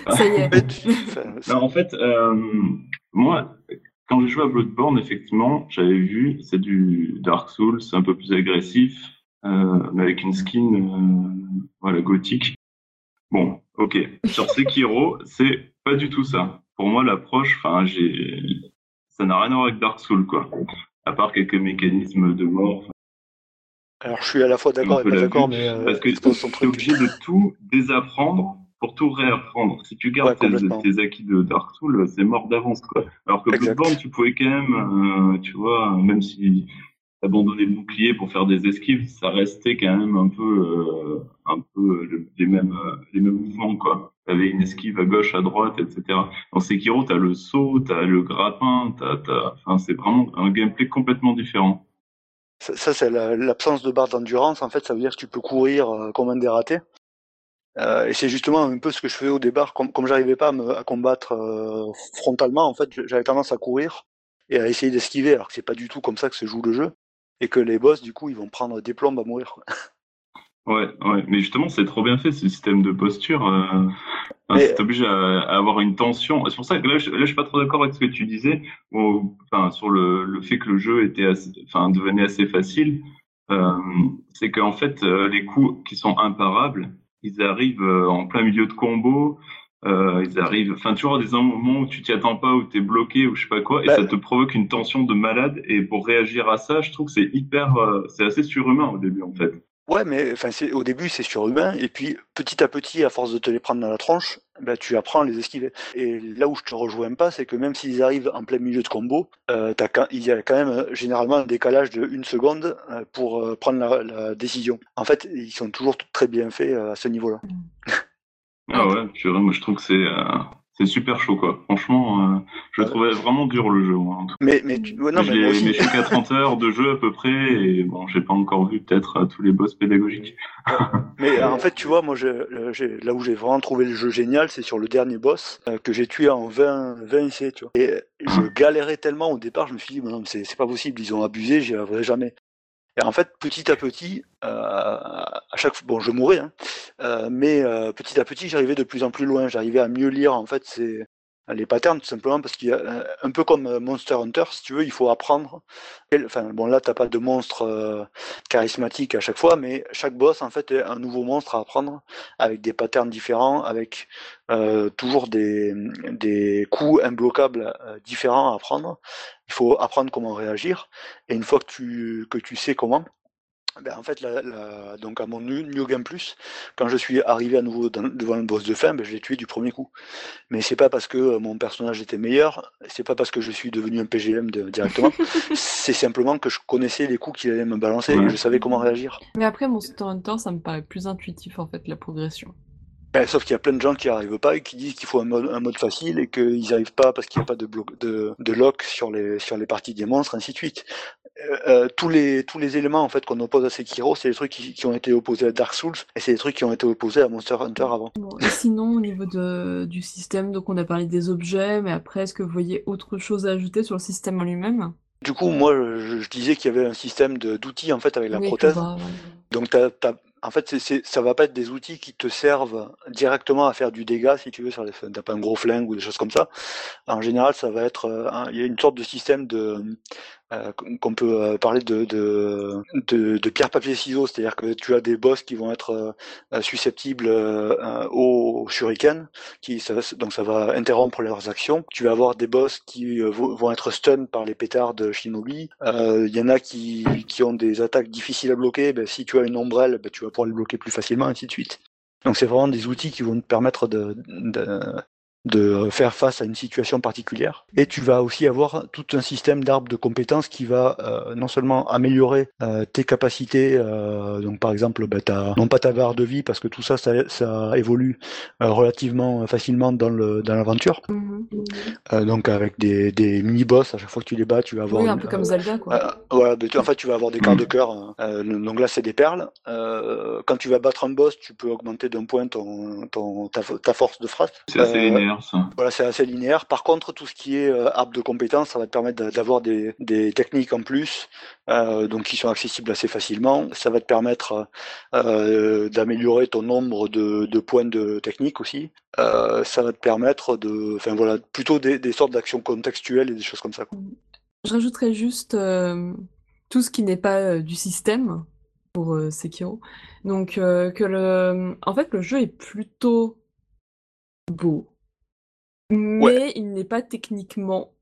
Ça y est. Non, en fait, euh, moi, quand j'ai joué à Bloodborne, effectivement, j'avais vu, c'est du Dark Souls, c'est un peu plus agressif, euh, mais avec une skin, euh, voilà, gothique. Bon, ok. Sur Sekiro, c'est pas du tout ça. Pour moi, l'approche, enfin, j'ai, ça n'a rien à voir avec Dark Souls, quoi. À part quelques mécanismes de mort. Alors, je suis à la fois d'accord et pas d'accord, mais euh, Parce que tu es obligé de tout désapprendre pour tout réapprendre. Si tu Ouais, gardes tes, acquis de Dark Souls, c'est mort d'avance, quoi. Alors que. Bloodborne, tu pouvais quand même, euh, tu vois, même si abandonner le bouclier pour faire des esquives, ça restait quand même un peu, euh, un peu le- les mêmes, euh, les mêmes mouvements quoi. T'avais une esquive à gauche, à droite, etc. Dans Sekiro, t'as le saut, t'as le grappin, t'as, enfin, c'est vraiment un gameplay complètement différent. Ça, c'est la- l'absence de barre d'endurance. En fait, ça veut dire que tu peux courir euh, comme un dératé. Euh, et c'est justement un peu ce que je faisais au départ. Comme, comme j'arrivais pas à, à combattre euh, frontalement, en fait, j'avais tendance à courir et à essayer d'esquiver. Alors que c'est pas du tout comme ça que se joue le jeu. Et que les boss, du coup, ils vont prendre des plombes à mourir. Ouais, ouais, mais justement, c'est trop bien fait ce système de posture. Euh... Mais- c'est obligé à, à avoir une tension. C'est pour ça que là, je, là, je suis pas trop d'accord avec ce que tu disais, enfin, sur le, le fait que le jeu était, assez, enfin, devenait assez facile. Euh, c'est qu'en fait, euh, les coups qui sont imparables, ils arrivent euh, en plein milieu de combo. Euh, ils arrivent, enfin, tu vois, des moments où tu t'y attends pas, où t'es bloqué, ou je sais pas quoi, et Bah- ça te provoque une tension de malade. Et pour réagir à ça, je trouve que c'est hyper, euh, c'est assez surhumain au début, en fait. Ouais, mais enfin, au début, c'est surhumain. Et puis, petit à petit, à force de te les prendre dans la tronche, bah, tu apprends à les esquiver. Et là où je te rejoins pas, c'est que même s'ils arrivent en plein milieu de combo, euh, il y a quand même euh, généralement un décalage de une seconde euh, pour euh, prendre la, la décision. En fait, ils sont toujours très bien faits euh, à ce niveau-là. Ah ouais, purée, moi je trouve que c'est euh, c'est super chaud quoi. Franchement, euh, je le trouvais vraiment dur le jeu. Mais, mais tu- ouais, non, mais je moi aussi. mais je suis qu'à 30 heures de jeu à peu près et bon, j'ai pas encore vu peut-être euh, tous les boss pédagogiques. Mais en fait, tu vois, moi, je- là où j'ai vraiment trouvé le jeu génial, c'est sur le dernier boss euh, que j'ai tué en 20, 20 essais, tu vois. Et je galérais tellement au départ, je me suis dit, mais non, c'est pas possible, ils ont abusé, j'y arriverai jamais. Et en fait, petit à petit, euh, à chaque fois, bon, je mourais, hein, euh, mais euh, petit à petit, j'arrivais de plus en plus loin, j'arrivais à mieux lire, en fait, c'est les patterns, tout simplement, parce qu'il y a euh, un peu comme euh, Monster Hunter, si tu veux, il faut apprendre. Enfin, bon, là, t'as pas de monstre euh, charismatique à chaque fois, mais chaque boss, en fait, est un nouveau monstre à apprendre, avec des patterns différents, avec euh, toujours des, des coups imbloquables euh, différents à apprendre. Il faut apprendre comment réagir, et une fois que tu, que tu sais comment, ben en fait, la, la- donc à mon New, New Game Plus, quand je suis arrivé à nouveau dans- devant le boss de fin, ben je l'ai tué du premier coup. Mais c'est pas parce que euh, mon personnage était meilleur, c'est pas parce que je suis devenu un PGM de- directement, c'est simplement que je connaissais les coups qu'il allait me balancer et Ouais. je savais comment réagir. Mais après, Monster Hunter, ça me paraît plus intuitif en fait, la progression. Ben, sauf qu'il y a plein de gens qui arrivent pas et qui disent qu'il faut un mode, un mode facile et qu'ils n'y arrivent pas parce qu'il n'y a pas de, bloc, de, de lock sur les, sur les parties des monstres, ainsi de suite. Euh, euh, tous, les, tous les éléments en fait qu'on oppose à Sekiro, c'est des trucs qui, qui ont été opposés à Dark Souls et c'est des trucs qui ont été opposés à Monster Hunter avant. Bon, et sinon, au niveau de, du système, donc on a parlé des objets, mais après, est-ce que vous voyez autre chose à ajouter sur le système en lui-même? Du coup, moi, je, je disais qu'il y avait un système d'outils en fait avec la Oui, prothèse. Donc, t'as- en fait, c'est, c'est- ça va pas être des outils qui te servent directement à faire du dégât, si tu veux, sur les, t'as pas un gros flingue ou des choses comme ça. En général, ça va être, euh, il y a une sorte de système de, euh, qu'on peut euh, parler de, de, de, de pierre papier ciseaux, c'est-à-dire que tu as des boss qui vont être euh, euh, susceptibles euh, euh, au shuriken, qui ça, donc ça va interrompre leurs actions. Tu vas avoir des boss qui euh, vont être stun par les pétards de Shinobi. Il y en a qui, qui ont des attaques difficiles à bloquer. Ben, si tu as une ombrelle, ben, tu vas pouvoir les bloquer plus facilement, ainsi de suite. Donc c'est vraiment des outils qui vont te permettre de, de, de faire face à une situation particulière. Et tu vas aussi avoir tout un système d'arbres de compétences qui va euh, non seulement améliorer euh, tes capacités, euh, donc par exemple, ben, t'as- non pas ta barre de vie, parce que tout ça, ça, ça évolue euh, relativement facilement dans le dans l'aventure. Mhm. Euh, donc avec des, des mini-boss, à chaque fois que tu les bats, tu vas avoir... Oui, un une- peu comme Zelda, quoi. euh, voilà, mais tu- en fait, tu vas avoir des quarts de cœur. hein. Euh, donc là, c'est des perles. Euh, quand tu vas battre un boss, tu peux augmenter d'un point ton, ton, ta, ta force de frappe. C'est assez Euh, linéaire ça. Voilà, c'est assez linéaire. Par contre, tout ce qui est euh, arbre de compétences, ça va te permettre d'a- d'avoir des, des techniques en plus, euh, donc qui sont accessibles assez facilement. Ça va te permettre euh, d'améliorer ton nombre de, de points de technique aussi. Euh, ça va te permettre de, enfin voilà, plutôt des, des sortes d'actions contextuelles et des choses comme ça. quoi. Je rajouterais juste euh, tout ce qui n'est pas euh, du système pour euh, Sekiro. Donc euh, que le, en fait, le jeu est plutôt beau, mais il n'est pas techniquement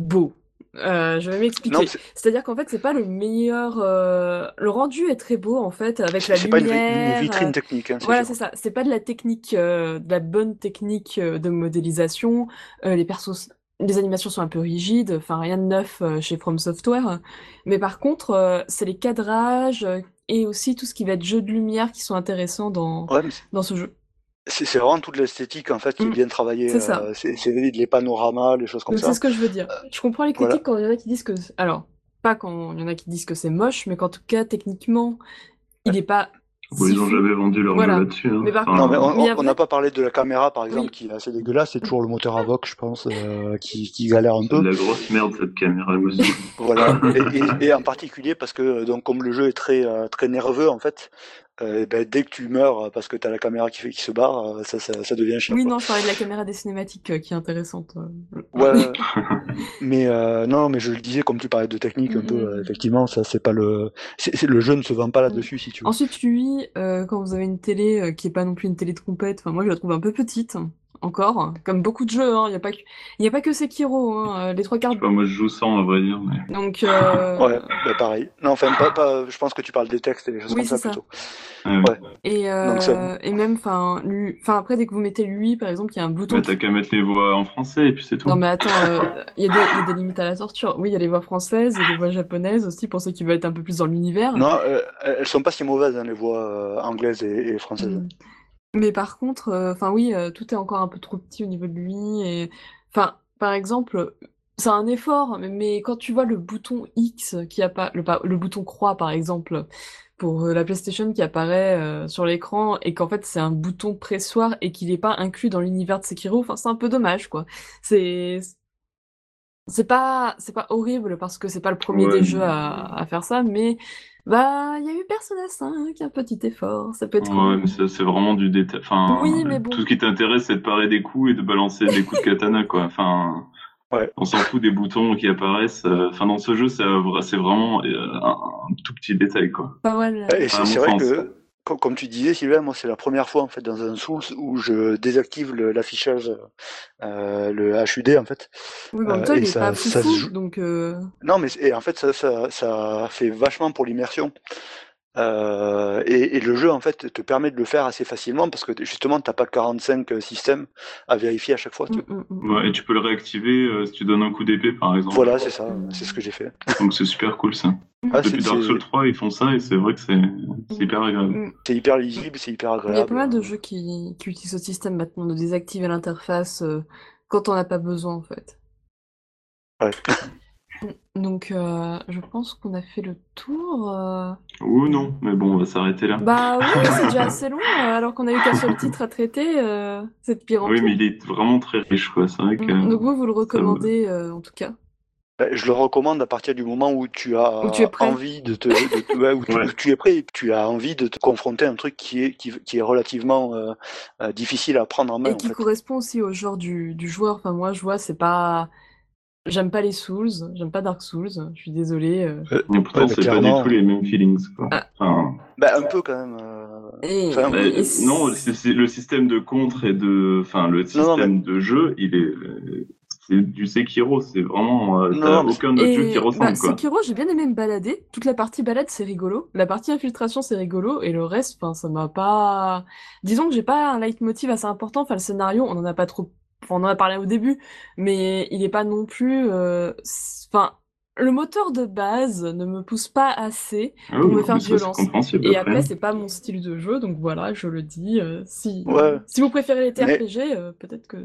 beau. Euh, je vais m'expliquer. c'est- C'est-à-dire qu'en fait, c'est pas le meilleur. euh, Le rendu est très beau en fait, avec la c'est pas une, vi- lumière. une vitrine euh, technique. Hein, Voilà, c'est ça. C'est pas de la technique, euh, de la bonne technique de modélisation. Les persos les animations sont un peu rigides, enfin rien de neuf chez From Software, mais par contre, c'est les cadrages et aussi tout ce qui va être jeu de lumière qui sont intéressants dans, Ouais, dans ce jeu. C'est vraiment toute l'esthétique en fait qui est Mm. bien travaillée. C'est ça. euh, c'est les panoramas, les choses comme Donc ça. c'est ce que je veux dire. Je comprends les voilà. critiques quand il y en a qui disent que... Alors, pas quand il y en a qui disent que c'est moche, mais qu'en tout cas, techniquement, il n'est pas Bon, si ils ont fou. jamais vendu leur Voilà. jeu là-dessus. Hein. Mais par Enfin, Non, mais on n'a pas parlé de la caméra, par exemple, Oui. qui est assez dégueulasse. C'est toujours le moteur Avoc, je pense, euh, qui, qui galère un c'est peu. de la grosse merde cette caméra, saoule. Voilà. Et, et- et en particulier parce que, euh, donc, comme le jeu est très, euh, très nerveux, en fait, euh, ben, dès que tu meurs euh, parce que t'as la caméra qui, fait, qui se barre, euh, ça, ça, ça devient chiant. Oui, quoi. non, je parlais de la caméra des cinématiques euh, qui est intéressante. Ouais, mais euh, non, mais je le disais, comme tu parlais de technique un Mhm. peu, euh, effectivement, ça c'est pas le, c'est c'est- le jeu ne se vend pas là-dessus si tu veux. Ensuite, lui, euh, quand vous avez une télé qui est pas non plus une télé de compète, enfin moi je la trouve un peu petite, encore, comme beaucoup de jeux, hein. il y a pas que, il y a pas que Sekiro, hein. euh, les trois quarts. Je sais pas, moi je joue sans à vrai dire. Mais... Donc, euh, Ouais, bah pareil. Non, enfin, pas, pas, je pense que tu parles des textes et des choses Oui, comme ça, c'est ça. plutôt. Ouais. Ouais. et, euh, Donc, ça- et même, enfin, lui, après dès que vous mettez lui, par exemple, il y a un bouton. Bah, qui- t'as qu'à mettre les voix en français et puis c'est tout. Non mais attends, euh, il y, a des- il y a des limites à la torture. Oui, il y a les voix françaises, a des voix japonaises aussi pour ceux qui veulent être un peu plus dans l'univers. Non, euh, elles sont pas si mauvaises, hein, les voix anglaises et, et françaises. Mm. Mais par contre, euh, enfin oui, euh, tout est encore un peu trop petit au niveau de lui. Et enfin, par exemple, c'est un effort, mais, quand tu vois le bouton X qui apparaît, le, bouton croix par exemple, pour euh, la PlayStation qui apparaît euh, sur l'écran et qu'en fait c'est un bouton pressoir et qu'il n'est pas inclus dans l'univers de Sekiro, enfin c'est un peu dommage quoi. C'est c'est pas c'est pas horrible parce que c'est pas le premier Ouais, des jeux à, à faire ça, mais bah il y a eu Persona 5, un petit effort, ça peut être Ouais, cool. mais ça, c'est vraiment du détail. Enfin, Oui, mais bon. tout ce qui t'intéresse, c'est de parer des coups et de balancer des coups de katana, quoi. Enfin, Ouais. on s'en fout des boutons qui apparaissent. euh, Enfin, dans ce jeu, c'est euh, c'est vraiment euh, un, un tout petit détail, quoi. Pas mal. Et À c'est mon c'est vrai sens. que, comme tu disais, Sylvain, moi, c'est la première fois, en fait, dans un Souls où je désactive l'affichage, euh, le HUD, en fait. Oui, mais en même Euh, temps, et il est ça- pas ça se foufou, joue. donc euh, Non, mais et en fait, ça, ça, ça fait vachement pour l'immersion. Euh, et, et le jeu, en fait, te permet de le faire assez facilement parce que justement, t'as pas 45 systèmes à vérifier à chaque fois. tu mm, mm, mm. Ouais, et tu peux le réactiver euh, si tu donnes un coup d'épée, par exemple. Voilà, c'est ça, c'est ce que j'ai fait. Donc c'est super cool, ça. Ah, c'est- Depuis Dark c'est- Souls 3, ils font ça et c'est vrai que c'est hyper agréable. C'est hyper lisible, c'est hyper Il y a agréable. pas mal de jeux qui, qui utilisent ce système maintenant de désactiver l'interface euh, quand on n'a pas besoin, en fait. Ouais. Donc, euh, je pense qu'on a fait le tour. euh. Ou non, mais bon, on va s'arrêter là. Bah oui, c'est déjà assez long, euh, alors qu'on a eu qu'un seul titre à traiter. euh, c'est de pire en oui, pire. mais il est vraiment très riche, quoi. C'est vrai que. Mm. Donc vous, vous le recommandez, euh, en tout cas. Ben, Je le recommande à partir du moment où tu as Où tu es prêt. envie de te, de- ouais, où, tu, Ouais. où tu es prêt, et que tu as envie de te confronter à un truc qui est qui, qui est relativement euh, euh, difficile à prendre en main. Et en qui fait. correspond aussi au genre du, du joueur. Enfin, moi, je vois, c'est pas... J'aime pas les Souls, j'aime pas Dark Souls, je suis désolée. euh. Et pourtant, Ouais, mais c'est pas du tout les mêmes feelings, quoi. Ah. Enfin, Ben, un peu quand même. euh, Et, Enfin, bah, et- non, le système de contre et de. Enfin, le Non, non, système de jeu, il est. C'est du Sekiro, c'est vraiment. euh, Non, t'as non, mais- aucun autre jeu qui Et ressemble, bah, quoi. Sekiro, j'ai bien aimé me balader. Toute la partie balade, c'est rigolo. La partie infiltration, c'est rigolo. Et le reste, enfin, ça m'a pas. Disons que j'ai pas un leitmotiv assez important. Enfin, le scénario, on en a pas trop. Enfin, on en a parlé au début, mais il est pas non plus. euh, Enfin, le moteur de base ne me pousse pas assez. Ah pour oui, me faire violence. Et après. c'est pas mon style de jeu, donc voilà, je le dis. euh, si Ouais. si vous préférez les Mais- TRPG, euh, peut-être que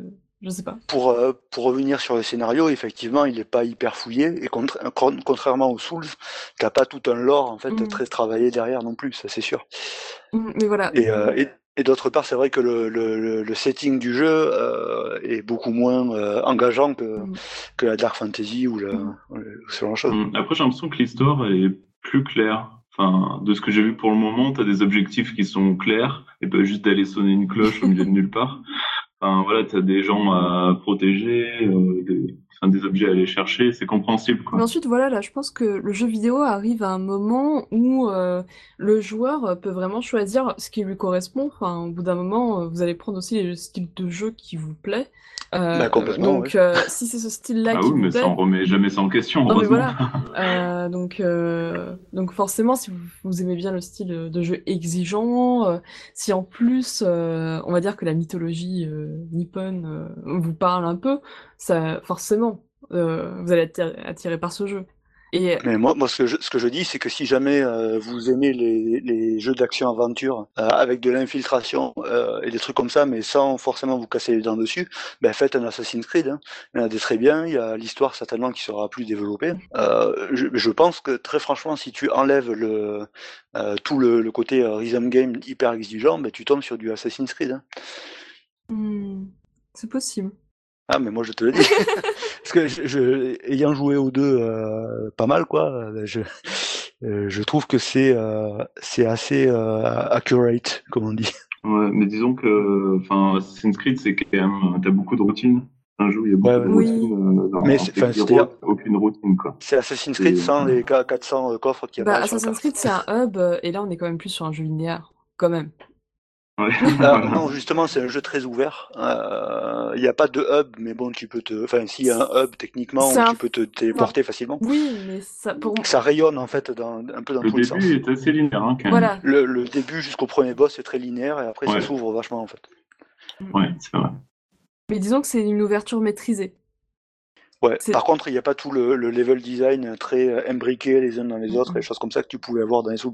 je sais pas. Pour, euh, pour revenir sur le scénario, effectivement, il est pas hyper fouillé et contra- con- contrairement aux Souls, t'as pas tout un lore en fait Mhm. très travaillé derrière non plus, ça c'est sûr. Mm, Mais voilà. Et, euh, et, et d'autre part, c'est vrai que le, le, le- le setting du jeu euh, est beaucoup moins euh, engageant que, Mm. que la Dark Fantasy ou, la, Mm. ou ce genre de choses. Hum, Après, j'ai l'impression que l'histoire est plus claire. Enfin, de ce que j'ai vu pour le moment, t'as des objectifs qui sont clairs et pas juste d'aller sonner une cloche au milieu de nulle part. Enfin, voilà, t'as des gens à protéger. euh, des- enfin, des objets à aller chercher, c'est compréhensible. Mais ensuite, voilà, là, je pense que le jeu vidéo arrive à un moment où euh, le joueur peut vraiment choisir ce qui lui correspond. Enfin, au bout d'un moment, euh, vous allez prendre aussi le style de jeu qui vous plaît. Euh, Bah, complètement, donc, euh, si c'est ce style-là Ah qui oui, vous mais plaît, ça on remet jamais ça en question, Non, mais voilà. Euh, donc, euh, donc forcément, si vous, vous aimez bien le style de jeu exigeant, euh, si en plus, euh, on va dire que la mythologie euh, nippone euh, vous parle un peu, ça, forcément, euh, vous allez être attiré par ce jeu. Et Mais moi, moi ce, que je, ce que je dis, c'est que si jamais euh, vous aimez les, les jeux d'action-aventure euh, avec de l'infiltration euh, et des trucs comme ça, mais sans forcément vous casser les dents dessus, ben faites un Assassin's Creed. Hein. Il y en a des très bien, il y a l'histoire certainement qui sera plus développée. Je, je pense que très franchement, si tu enlèves le, tout le, le côté rhythm game hyper exigeant, ben tu tombes sur du Assassin's Creed. Hein. hmm, c'est possible. Ah, mais moi je te le dis. Parce que je, je- ayant joué aux deux euh, pas mal, quoi, euh, je, euh, je trouve que c'est euh, c'est assez euh, accurate, comme on dit. Ouais, mais disons que, enfin, Assassin's Creed, c'est quand même, t'as beaucoup de routines. Un jeu, il y a beaucoup Ouais, de. Oui. routines. euh, dans Mais c'est- enfin, aucune routine, quoi. C'est Assassin's Creed Et- sans les 400 coffres qui Bah, Assassin's. Creed, c'est un hub, et là, on est quand même plus sur un jeu linéaire, quand même. Ah, non, justement, c'est un jeu très ouvert. Euh, Il n'y a pas de hub, mais bon, tu peux te. Enfin, s'il y a un hub, techniquement, un- tu peux te téléporter facilement. Oui, mais ça, pour Ça rayonne, en fait, dans, un peu dans Le tous les sens. début est assez linéaire, hein, quand même. voilà. Le, le début jusqu'au premier boss est très linéaire, et après, Ouais. ça s'ouvre vachement, en fait. Ouais, c'est vrai. Mais disons que c'est une ouverture maîtrisée. Ouais. Par contre, il n'y a pas tout le, le level design très euh, imbriqué les uns dans les autres, Mhm. et des choses comme ça que tu pouvais avoir dans les Souls.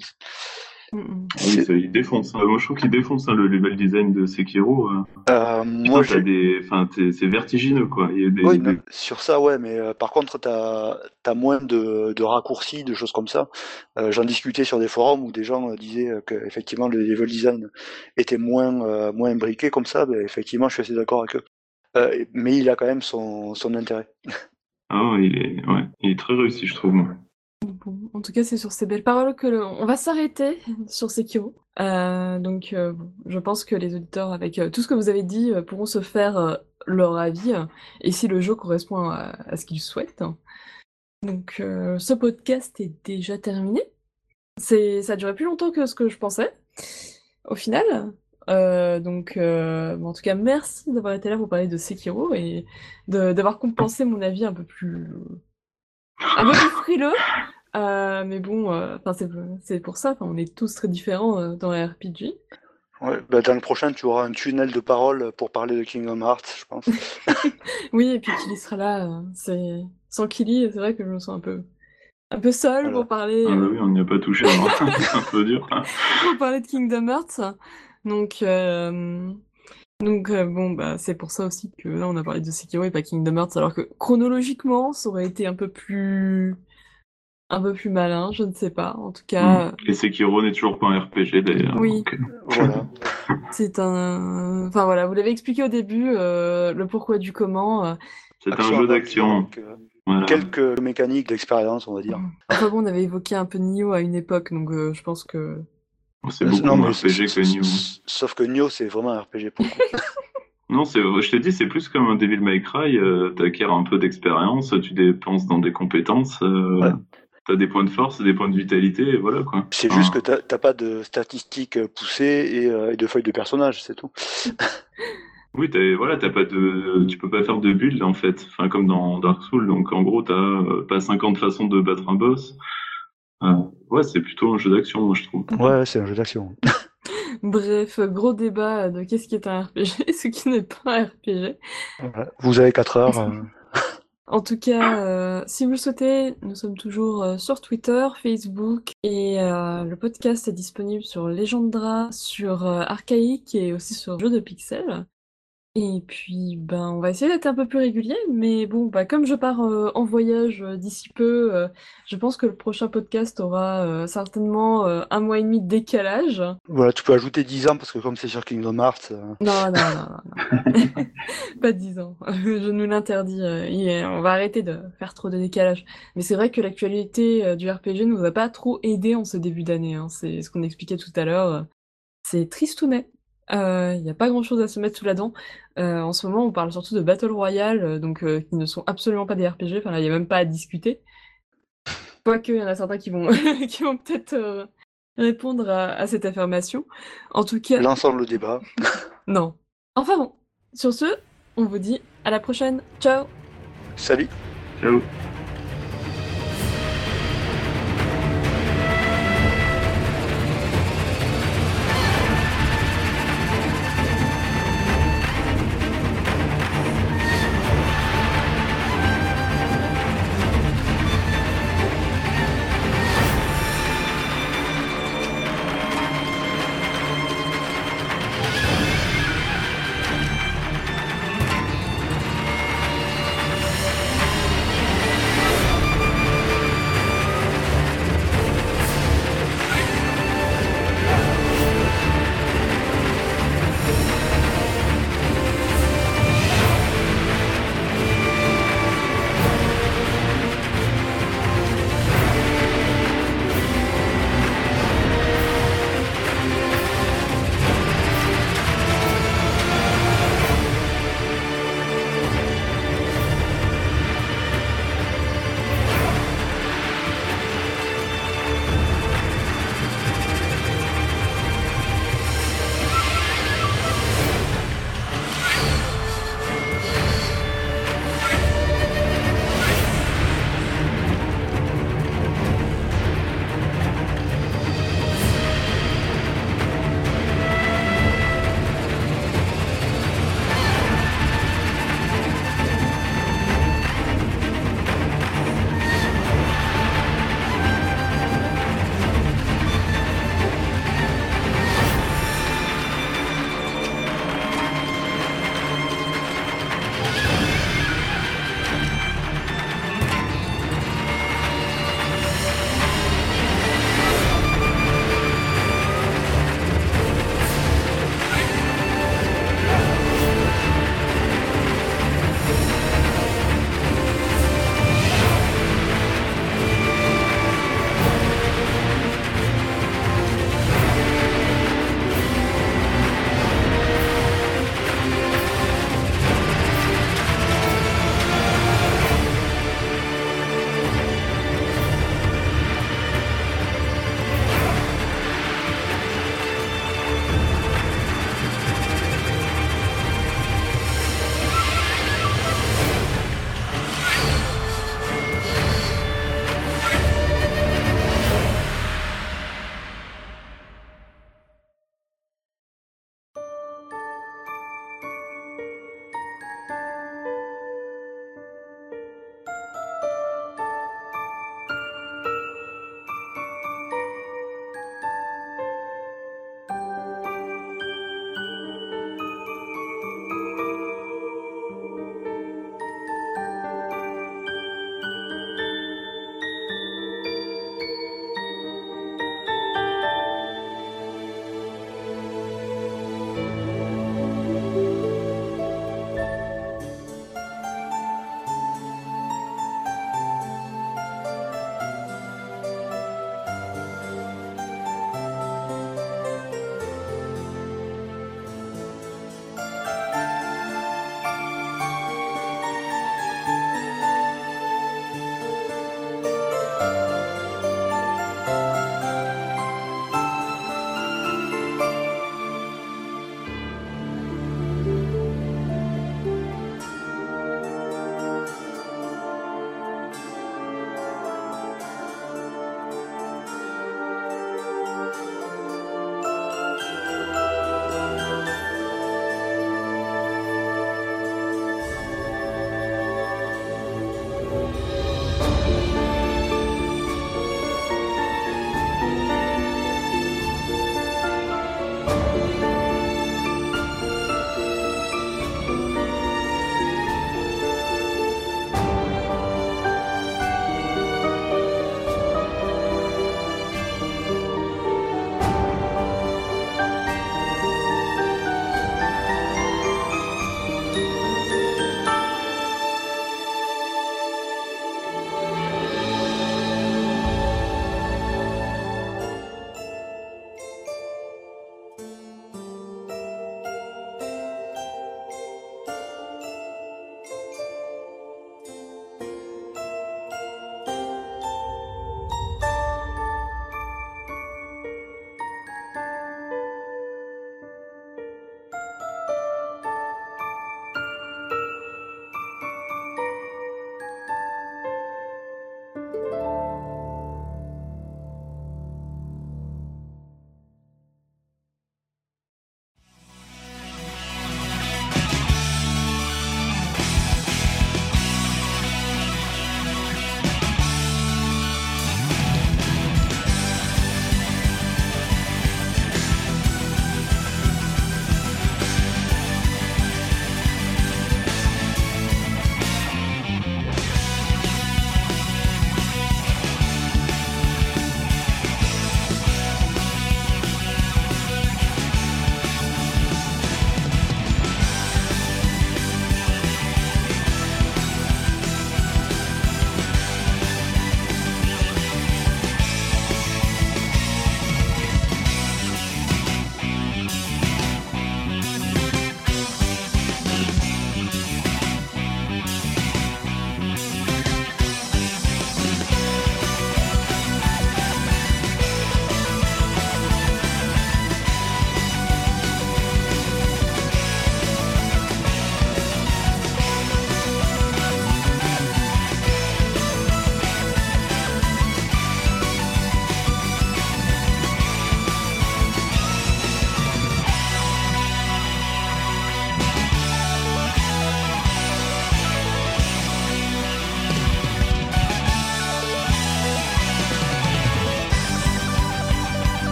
Mm. Ah Oui, il défonce. hein. Moi, je trouve qu'il défonce hein, le level design de Sekiro. euh. Euh, Putain, moi, des, enfin, c'est vertigineux, quoi. Il y a des, Oui, des- sur ça, ouais, mais euh, par contre, t'as as moins de, de raccourcis, de choses comme ça. Euh, J'en discutais sur des forums où des gens euh, disaient euh, que effectivement le level design était moins euh, moins imbriqué comme ça. Ben, effectivement, je suis assez d'accord avec eux. Euh, mais il a quand même son, son intérêt. Ah, ouais, il est, ouais, il est très réussi, je trouve. moi. Bon, en tout cas, c'est sur ces belles paroles que le- on va s'arrêter sur Sekiro. Euh, donc, euh, bon, je pense que les auditeurs, avec euh, tout ce que vous avez dit, pourront se faire leur avis et si le jeu correspond à, à ce qu'ils souhaitent. Donc, ce podcast est déjà terminé. C'est, ça a duré plus longtemps que ce que je pensais, au final. Donc, bon, en tout cas, merci d'avoir été là pour parler de Sekiro et de- d'avoir compensé mon avis un peu plus un peu plus frileux? Euh, mais bon, euh, enfin c'est c'est pour ça. enfin, on est tous très différents euh, dans les RPG. Ouais, ben, dans le prochain, tu auras un tunnel de parole pour parler de Kingdom Hearts, je pense. Oui, et puis Kili sera là. euh, c'est sans Kili, c'est vrai que je me sens un peu un peu seule Voilà. pour parler Ah, bah oui, on n'y a pas touché. hein. c'est un peu dur. pour parler de Kingdom Hearts. Donc euh, donc euh, bon bah c'est pour ça aussi que là on a parlé de Sekiro et pas Kingdom Hearts, alors que chronologiquement ça aurait été un peu plus un peu plus malin, je ne sais pas. En tout cas. Mm. Et Sekiro n'est toujours pas un RPG, d'ailleurs. Oui. donc, euh, voilà. C'est un. Enfin voilà, vous l'avez expliqué au début, euh, le pourquoi du comment. euh. C'est un jeu d'action. euh, Voilà. Quelques mécaniques d'expérience, on va dire. Enfin bon, on avait évoqué un peu Nioh à une époque, donc euh, je pense que. C'est beaucoup Non, moins RPG que. Sauf que Nioh, c'est vraiment un RPG pour. Non, je t'ai dit, c'est plus comme un Devil May Cry. Euh, t'acquiers un peu d'expérience, tu dépenses dans des compétences. Euh, Ouais. T'as des points de force, des points de vitalité, et voilà quoi. C'est juste que t'as pas de statistiques euh, poussées et, euh, et de feuilles de personnages, c'est tout. Oui, t'as, voilà, t'as pas de, tu peux pas faire de build en fait, enfin comme dans Dark Souls. Donc en gros, t'as euh, pas 50 façons de battre un boss. Euh, ouais, c'est plutôt un jeu d'action, moi je trouve. Ouais, c'est un jeu d'action. Bref, gros débat de qu'est-ce qui est un RPG et ce qui n'est pas un RPG. Vous avez 4 heures. euh, En tout cas, euh, si vous le souhaitez, nous sommes toujours euh, sur Twitter, Facebook et euh, le podcast est disponible sur Legendra, sur euh, Archaïque et aussi sur Jeux de Pixels. Et puis, ben, on va essayer d'être un peu plus régulier, mais bon, bah, comme je pars euh, en voyage euh, d'ici peu, euh, je pense que le prochain podcast aura euh, certainement euh, un mois et demi de décalage. Voilà, tu peux ajouter 10 ans parce que comme c'est sur Kingdom Hearts, euh, Non, non, non, non, non. Pas 10 ans. Je nous l'interdis. euh, et on va arrêter de faire trop de décalage. Mais c'est vrai que l'actualité euh, du RPG nous a pas trop aidé en ce début d'année. hein. C'est ce qu'on expliquait tout à l'heure. C'est tristounet. Il n'y a pas grand-chose à se mettre sous la dent. Euh, en ce moment, on parle surtout de Battle Royale, euh, donc euh, qui ne sont absolument pas des RPG. Enfin, là, il n'y a même pas à discuter. Quoique, il y en a certains qui vont, qui vont peut-être euh, répondre à, à cette affirmation. En tout cas, L'ensemble du débat. non. Enfin bon, sur ce, on vous dit à la prochaine. Ciao Salut Ciao.